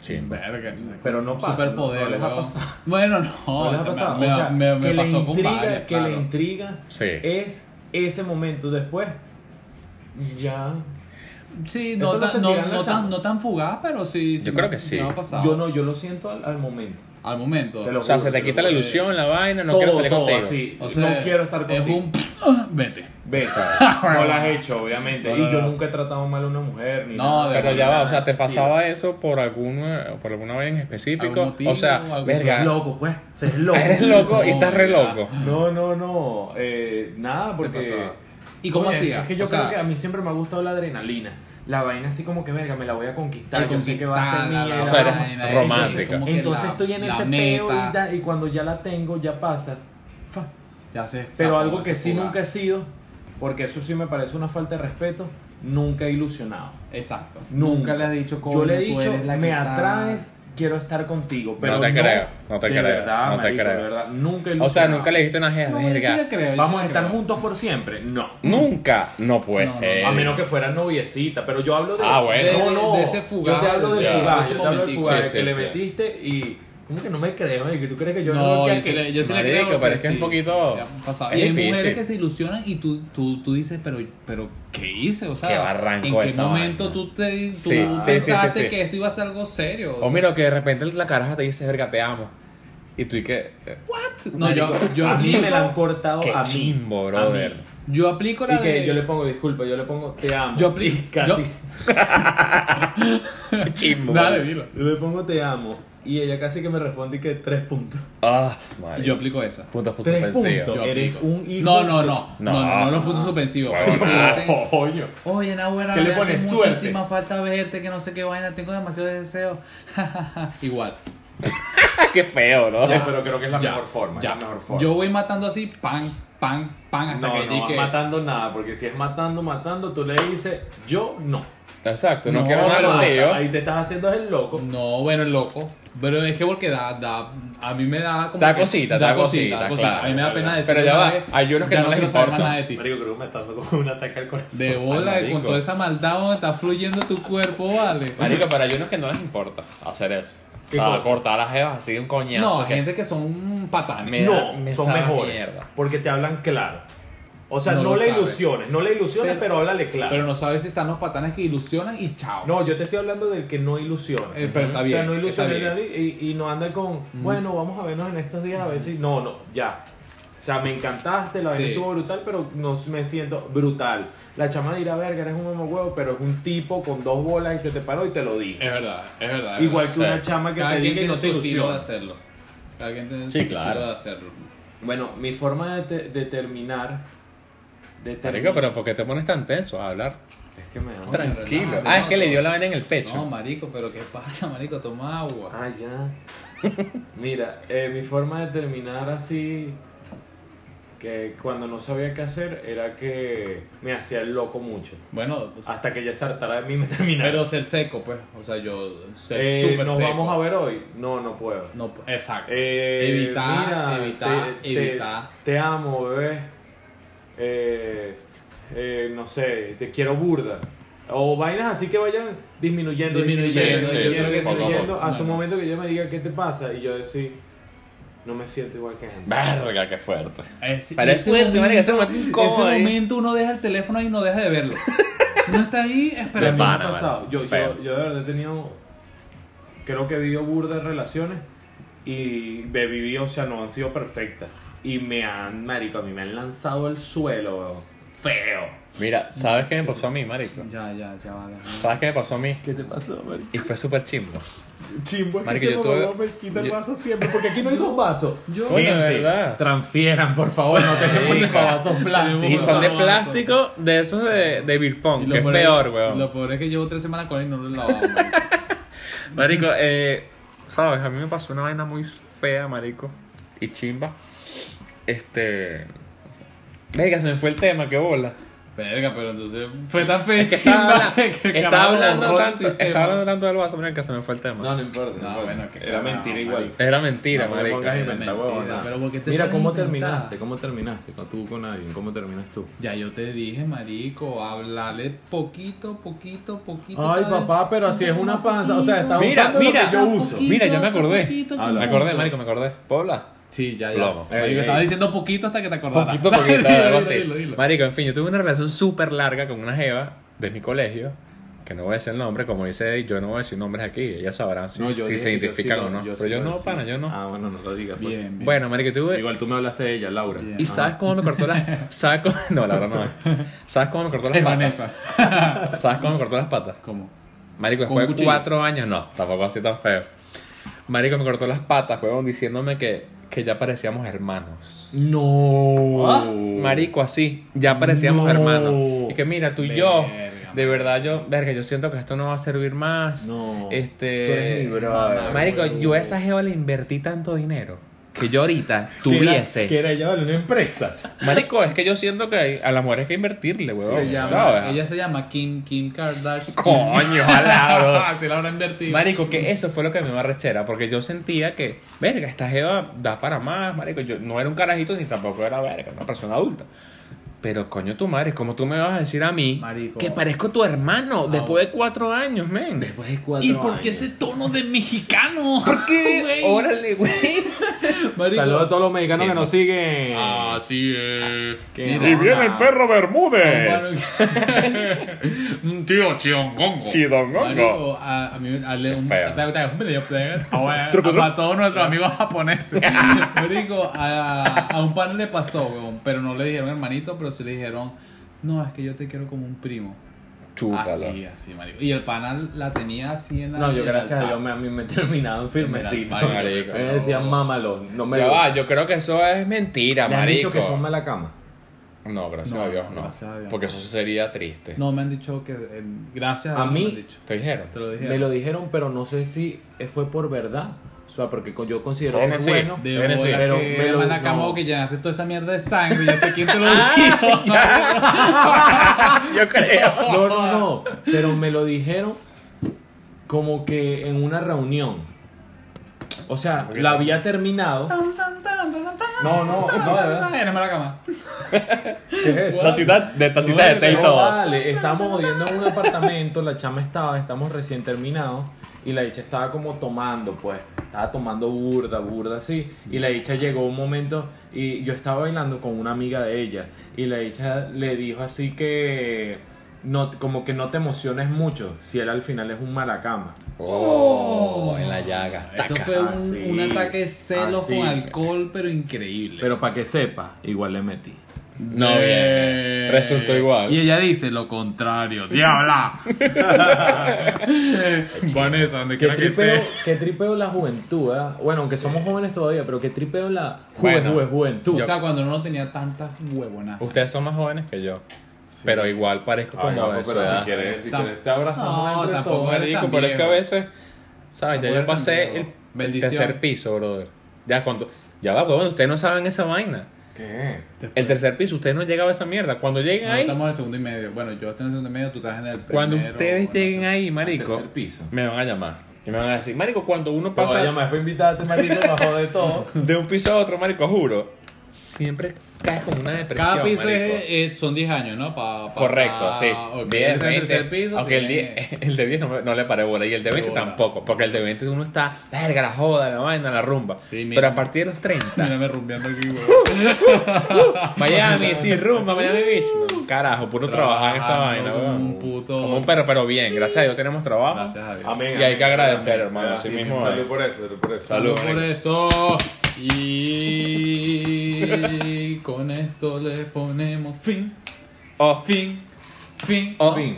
Sí, Verga. Pero no pasa, Superpoder, no les ha pasado. [LAUGHS] Bueno, no. ¿No les ha me- pasado? Me, O sea, me- me que le pasó con intriga, varias, que claro. le intriga Sí. es ese momento después. Ya. Sí, no, tan, no, la no tan, no tan fugaz, pero sí. sí Yo me- creo que sí. me ha pasado. Yo no, yo lo siento al, al momento. Al momento. Te lo O sea, juro, se te quita la ilusión, la vaina, no Todo, quiero salir todo contigo. así. O sea, no quiero estar es contigo. un. Vete. Ve, [LAUGHS] no lo has hecho, obviamente. No, y no, yo no. nunca he tratado mal a una mujer. Ni No, nada, Pero ya va, o sea, ¿te pasaba eso por alguna, por alguna vaina en específico? ¿Algún motivo, o sea, verga, loco, pues. Loco. [LAUGHS] eres loco y estás re loco. No, no, no. Eh, nada, porque. ¿Y cómo hacía? Es que yo O creo sea- que a mí siempre me ha gustado la adrenalina. La vaina así como que, verga, me la voy a conquistar. Yo sé que va a ser mía. O sea, eres vaina, romántica. entonces Entonces la- estoy en ese peo y, ya- y cuando ya la tengo, ya pasa. Fa. ya se Pero algo que sí nunca he sido, porque eso sí me parece una falta de respeto, nunca he ilusionado. Exacto. Nunca, Nunca le has dicho cómo Yo le he dicho, me atraes, quiero estar contigo, pero No te creo, no te de creo, verdad, no te marico, creo. de verdad, nunca O sea, nunca le dijiste una jeva, No, sí verga. le creo, Vamos sí a estar creo. juntos por siempre, no. Nunca, no puede No, no, ser. A menos que fuera noviecita, pero yo hablo de. Ah, bueno. No, De- no. de ese fugaz, Yo te hablo del de ese- fugaz. de ese Yo te hablo del fugaz Sí, que sí, le sí. metiste y. ¿Cómo que no me crees, marico? ¿Tú crees que yo No, que yo sí le, yo sí le creo. pero es que es un sí, poquito- sí es Y hay difícil. mujeres que se ilusionan y tú, tú, tú dices, pero, pero ¿qué hice? O sea, Qué barranco ¿en qué esa momento vaina. tú, te, tú Sí, sí, sí, pensaste sí, sí. que esto iba a ser algo serio? O mira, que de repente la caraja te dice, verga, te amo. Y tú y que. no, yo, yo, a mí aplico, me la han cortado Qué a mí. chimbo, A brother. mí. yo aplico la Y que de... yo le pongo, disculpa, yo le pongo te amo. Yo apli- Y casi. [LAUGHS] Chimbo. Dale, dilo. Yo le pongo te amo. Y ella casi que me responde y que tres puntos. Ah, marico. Yo aplico esa. Puntos puntos Tres puntos. Yo Eres un hijo. No, no, no. No. No, no, no, los puntos suspensivos. Si dicen, Coño. Oye, Nahuera, ¿Qué le me hace pones? muchísima Suerte. falta verte, que no sé qué vaina, tengo demasiado deseo. [LAUGHS] Igual. [LAUGHS] Qué feo, ¿no? Ya, pero creo que es la Ya, mejor forma. ya. Es la mejor forma. Yo voy matando así, pan, pan, pan, hasta no, que no llegue. matando nada, porque si es matando, matando, tú le dices, yo no. Exacto, no, No, quiero nada. Ahí te estás haciendo el loco. No, bueno, el loco. Pero es que porque da, da, a mí me da como Da que- cosita, da cosita, claro, A mí me da pena decir Pero ya va, hay unos que no les importa. nada de ti. Marico, creo que me está dando como un ataque al corazón. De bola, Ay, con toda esa maldad donde está fluyendo tu cuerpo, vale. Marico, pero hay unos que no les importa hacer eso. O ¿Qué sea, cosa? cortar las jevas así de un coñazo. No, que- gente que son patanes. Me- no, me son mejores. mierda. Porque te hablan claro. O sea, No no, le sabe. ilusiones, no le ilusiones, Pero- pero, háblale claro. Pero no sabes si están los patanes que ilusionan y chao. No, yo te estoy hablando del que no ilusiona. Eh, pero está o bien, sea, no ilusiona y, y no anda con, bueno, vamos a vernos en estos días a ver si. No, no, ya. O sea, me encantaste, la vaina Sí. estuvo brutal, pero no me siento brutal. La chama dirá, verga, eres un mamá huevo, pero es un tipo con dos bolas y se te paró y te lo dijo. Es verdad, es verdad. es Igual verdad. que una chama que Cada te diga tiene no te estilo de ilusiona. hacerlo. Cada quien tiene Sí, su claro. estilo de hacerlo. Bueno, mi forma de, te- de terminar. De Marico, pero ¿por qué te pones tan tenso a hablar? Es que me da. Tranquilo. relaja, Ah, es que le dio la vaina en el pecho. No, marico, pero ¿qué pasa, marico? Toma agua. Ah, ya. [LAUGHS] Mira, eh, mi forma de terminar así, que cuando no sabía qué hacer, era que me hacía el loco mucho. Bueno, pues, Hasta que ella se hartara de mí me [LAUGHS] terminara. pero ser seco, pues. O sea, yo ser Eh, súper ¿Nos seco. vamos a ver hoy? No, no puedo. No, exacto. Eh, evitar, evitar, te, te- evitar. Te amo, bebé. Eh, eh, no sé, te quiero burda. O vainas así que vayan disminuyendo, Disminuyendo, disminuyendo, sí, disminuyendo, sí, poco a disminuyendo, poco. hasta un Bueno. momento que ella me diga qué te pasa y yo decir, no me siento igual que antes. Verga, qué fuerte. Pero es ese fuerte, marico, ese momento, ese momento uno deja el teléfono y no deja de verlo. [LAUGHS] Uno está ahí a esperando. mí me pana, ha pasado. Yo, yo, yo de verdad he tenido. Creo que he vivido burda de relaciones y he vivido, o sea, no han sido perfectas. Y me han, marico, a mí me han lanzado al suelo, weón. Feo. Mira, ¿sabes qué me pasó a mí, marico? Ya, ya, ya va. déjame. ¿Sabes qué me pasó a mí? ¿Qué te pasó, marico? Y fue súper chimbo. Chimbo, es Marico, que yo este tuve- mamá me quita el yo- vaso siempre, porque aquí no hay dos vasos. Yo- de verdad. transfieran, por favor, no te pones para vasos plásticos. Y son de plástico de esos de, de beer pong, que es peor peor, weón. Lo peor es que llevo tres semanas con él y no lo he lavado. marico. [LAUGHS] Marico, eh, sabes, a mí me pasó una vaina muy fea, marico, y chimba. Este. Venga, se me fue el tema, qué bola. Verga, pero entonces fue tan Es que fechimba estaba, [LAUGHS] que el estaba hablando tanto, estaba hablando tanto del vaso, pero que se me fue el tema. No, no importa. No, bueno, que Era mentira igual. marico. Era mentira, No me marico. pongas a Era inventar, mentira, huevona. pero ¿por qué te Mira, ¿cómo terminaste? ¿Cómo terminaste? Con tú con alguien, ¿cómo terminas tú? Ya yo te dije, marico, hablarle poquito, poquito, poquito. Ay, papá, pero así es una panza. O sea, estás Mira, usando mira, lo que yo uso. poquito, Mira, ya me acordé. poquito. Me acordé, marico, me acordé. ¿Puedo hablar? Sí, ya, ya. Plomo. Marico, Ey, estaba ey. diciendo poquito hasta que te acordaras. Poquito, poquito, Dilo, [LAUGHS] algo dilo, así. dilo, dilo. Marico, en fin, yo tuve una relación súper larga con una jeva de mi colegio, que no voy a decir el nombre, como dice, yo no voy a decir nombres aquí, ellas sabrán si, No, yo si dije se identifican sí o no. yo Pero sí yo no, pana, yo no. Ah, bueno, no lo digas. pues. Bien, bien. Bueno, marico, tuve... Igual tú me hablaste de ella, Laura. Bien. ¿Y Ajá. sabes cómo me cortó las... [LAUGHS] ¿Sabes cómo... No, la verdad no es. ¿Sabes cómo me cortó las Es patas? Vanessa. [LAUGHS] ¿Sabes cómo me cortó las patas? ¿Cómo? Marico, ¿Con después de cuatro años, no, tampoco así tan feo. Marico me cortó las patas, huevón, diciéndome que, que ya parecíamos hermanos. No. Ah, Marico, así, ya parecíamos No. hermanos. Y que mira, tú y yo, de verdad yo, verga, yo siento que esto no va a servir más. No. Este. Tú eres mi brother. Marico, yo a esa jeva le invertí tanto dinero que yo ahorita tuviese. Que era llevarle una empresa. Marico, es que yo siento que hay- a las mujeres hay que invertirle, weón. Se llama, ¿sabes? ella se llama Kim, Kim Kardashian. Coño, [LAUGHS] ojalá. Así la habrá invertido. Marico, que eso fue lo que me dio rechera, porque yo sentía que, verga, esta jeva da para más, marico. Yo no era un carajito ni tampoco era verga, una persona adulta. Pero coño tu madre, ¿cómo tú me vas a decir a mí Marico. que parezco tu hermano después de cuatro años, men? Después de cuatro ¿Y por qué años. ese tono de mexicano? ¿Por qué? [LAUGHS] Güey. Órale, güey. [LAUGHS] Saludos a todos los mexicanos Sí, que nos siguen. Así es. Mira, Y viene el perro Bermúdez. [LAUGHS] Un tío. Chidongongo. Marico, a, a mí a un, a, Truco, truco. a todos nuestros amigos japoneses. Marico, a, a un pan le pasó, weón, pero no le dijeron hermanito, pero sí le dijeron, no, es que yo te quiero como un primo. Chúpalo. Así, así, marico. Y el pana la tenía así en la No, yo gracias a. Dios me, a mí me [LAUGHS] terminaban firmecito. Marico, me decían mamalón. No me Ya va, yo creo que eso es mentira, ¿Le han marico. dicho que son mala cama? No, gracias No, a Dios no. gracias a Dios Porque no. eso sería triste. No, me han dicho que, eh, gracias a, A Dios me mí- lo han dicho. ¿Te dijeron? Te lo dijeron. Me lo dijeron, pero no sé si fue por verdad. O sea, porque yo considero que Bueno, es bueno. De bola sí. pero que me lo- van no. que llenaste toda esa mierda de sangre. Yo sé quién te lo [LAUGHS] dijo. [LAUGHS] Yo creo. No, no, no. Pero me lo dijeron como que en una reunión. O sea, la había terminado. No, no, no, de verdad. Mala cama. ¿Qué es eso? Tacita, de tacita de té y No, todo. Vale, estamos jodiendo en un apartamento, la chama estaba, estamos recién terminados y la dicha estaba como tomando, pues, estaba tomando burda, burda así y la dicha llegó un momento y yo estaba bailando con una amiga de ella y la dicha le dijo así que no, como que no te emociones mucho si él al final es un maracama. Oh, en la llaga. Eso Taca. fue un, Así, un ataque de celos así. con alcohol, pero increíble. Pero para que sepa, igual le metí. No, bien. Resultó igual. Y ella dice lo contrario. ¡Diabla! [LAUGHS] Vanessa, donde Qué quiera que esté. qué tripeo la juventud, ¿eh? Bueno, aunque somos jóvenes todavía, pero qué tripeo la juve- Bueno, juve- juventud. O sea, cuando uno no tenía tantas huevonas. Ustedes son más jóvenes que yo. Pero igual parezco como de edad. si Tam- quieres te abrazamos No, tampoco eres tan pero es que a veces, ¿sabes? Ya yo pasé el, tercer piso, brother. Ya cuando. Ya va, huevón, ustedes no saben esa vaina. ¿Qué? El tercer piso, ustedes no llegaba a esa mierda. Cuando lleguen No, ahí, estamos en el segundo y medio. Bueno, yo estoy en el segundo y medio, tú estás en el primero. cuando ustedes no lleguen sé. ahí, marico, tercer piso. me van a llamar. Y me van a decir, marico, cuando uno Te voy a pasa llamar para invitarte, marico, bajo de todo. [LAUGHS] de un piso a otro, marico, juro, siempre caes con una depresión, Cada piso marico. es, eh, son 10 años, ¿no? Pa, pa- Correcto, pa- sí. ok, 10, en el 20. tercer piso aunque el, tiene- 10, [LAUGHS] el de 10 no, me- no le paré bola y el de 20 bola. tampoco. Porque el de 20 uno está, verga, la joda, la vaina, la rumba. Sí, mira. Pero a partir de los 30, Mírame rumbeando aquí, güey. [LAUGHS] Miami, sí, rumba, Miami Beach. No, carajo, puro trabajar en esta Trabajando vaina, como weón. un puto- Como un perro, pero bien. Gracias a Dios tenemos trabajo. Gracias a Dios. Amén. Y hay que agradecer, amén. hermano, así Sí, mismo Salud es. por eso, salud por eso. Salud. por eso. Y con esto le ponemos fin, Oh, fin, fin. oh. Fin.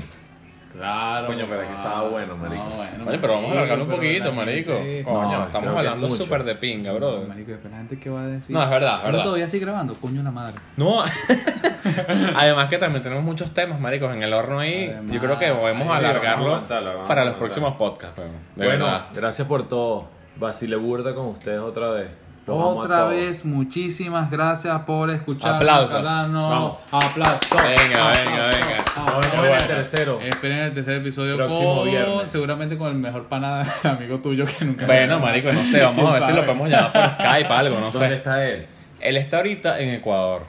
Claro. Coño, pero es que estaba bueno, No, marico. bueno, Oye, pero vamos a alargarlo un poquito, marico. gente- Coño, No, estamos que hablando súper de pinga, No, bro. marico, después la gente qué va a decir. No, es verdad, es ¿Uno verdad. todavía sigue grabando? Coño la madre. No, [LAUGHS] además que también tenemos muchos temas, maricos, en el horno ahí. Además, Yo creo que podemos sí, vamos a alargarlo aguantarlo, para los próximos podcasts. bueno, verdad. gracias por todo. Vacile burda con ustedes otra vez. Los Otra vez, muchísimas gracias por escuchar. Aplausos. Vamos. Aplausos. Venga, venga, venga. Nos vemos en el tercero. Esperen el tercer episodio Próximo con, viernes. seguramente con el mejor pana amigo tuyo que nunca Bueno, marico, no sé, vamos a ver ¿Quién si lo podemos llamar por Skype, algo, no ¿Dónde sé. está él? Él está ahorita en Ecuador.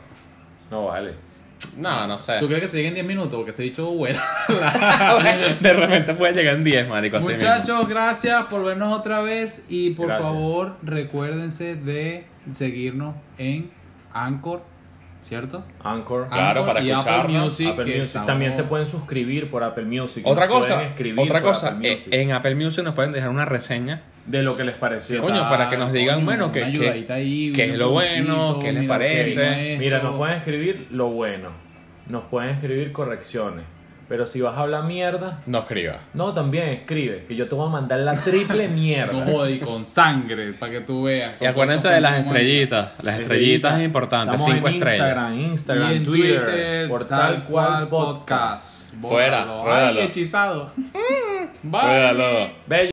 No, vale. No, no sé. ¿Tú crees que se lleguen 10 minutos? Porque se ha dicho bueno. [LAUGHS] [LAUGHS] De repente puede llegar en 10, marico, así mismo. Muchachos, gracias por vernos otra vez y por Gracias. favor recuérdense de seguirnos en Anchor, ¿cierto? Anchor. Claro, Anchor para y Apple escucharnos. Music, Apple que Music. estamos- También se pueden suscribir por Apple Music. Otra Nos cosa, otra cosa, Apple eh, en Apple Music nos pueden dejar una reseña de lo que les pareció. Coño, para que nos digan, bueno, que- ahí, que un es lo bueno, qué les parece. no Mira, nos pueden escribir lo bueno. Nos pueden escribir correcciones. Pero si vas a hablar mierda, no escriba. no, también escribe. Que yo te voy a mandar la triple No [LAUGHS] mierda. y con sangre, para que tú veas. Y acuérdense de las estrellitas. Las estrellitas es importante, Estamos 5 en estrellas. Instagram, Instagram, Y en Twitter, Twitter, por tal cual podcast. Fuera, Bórralo. ruédalo. Ay, hechizado. [LAUGHS] Bye. Ruédalo. Bello.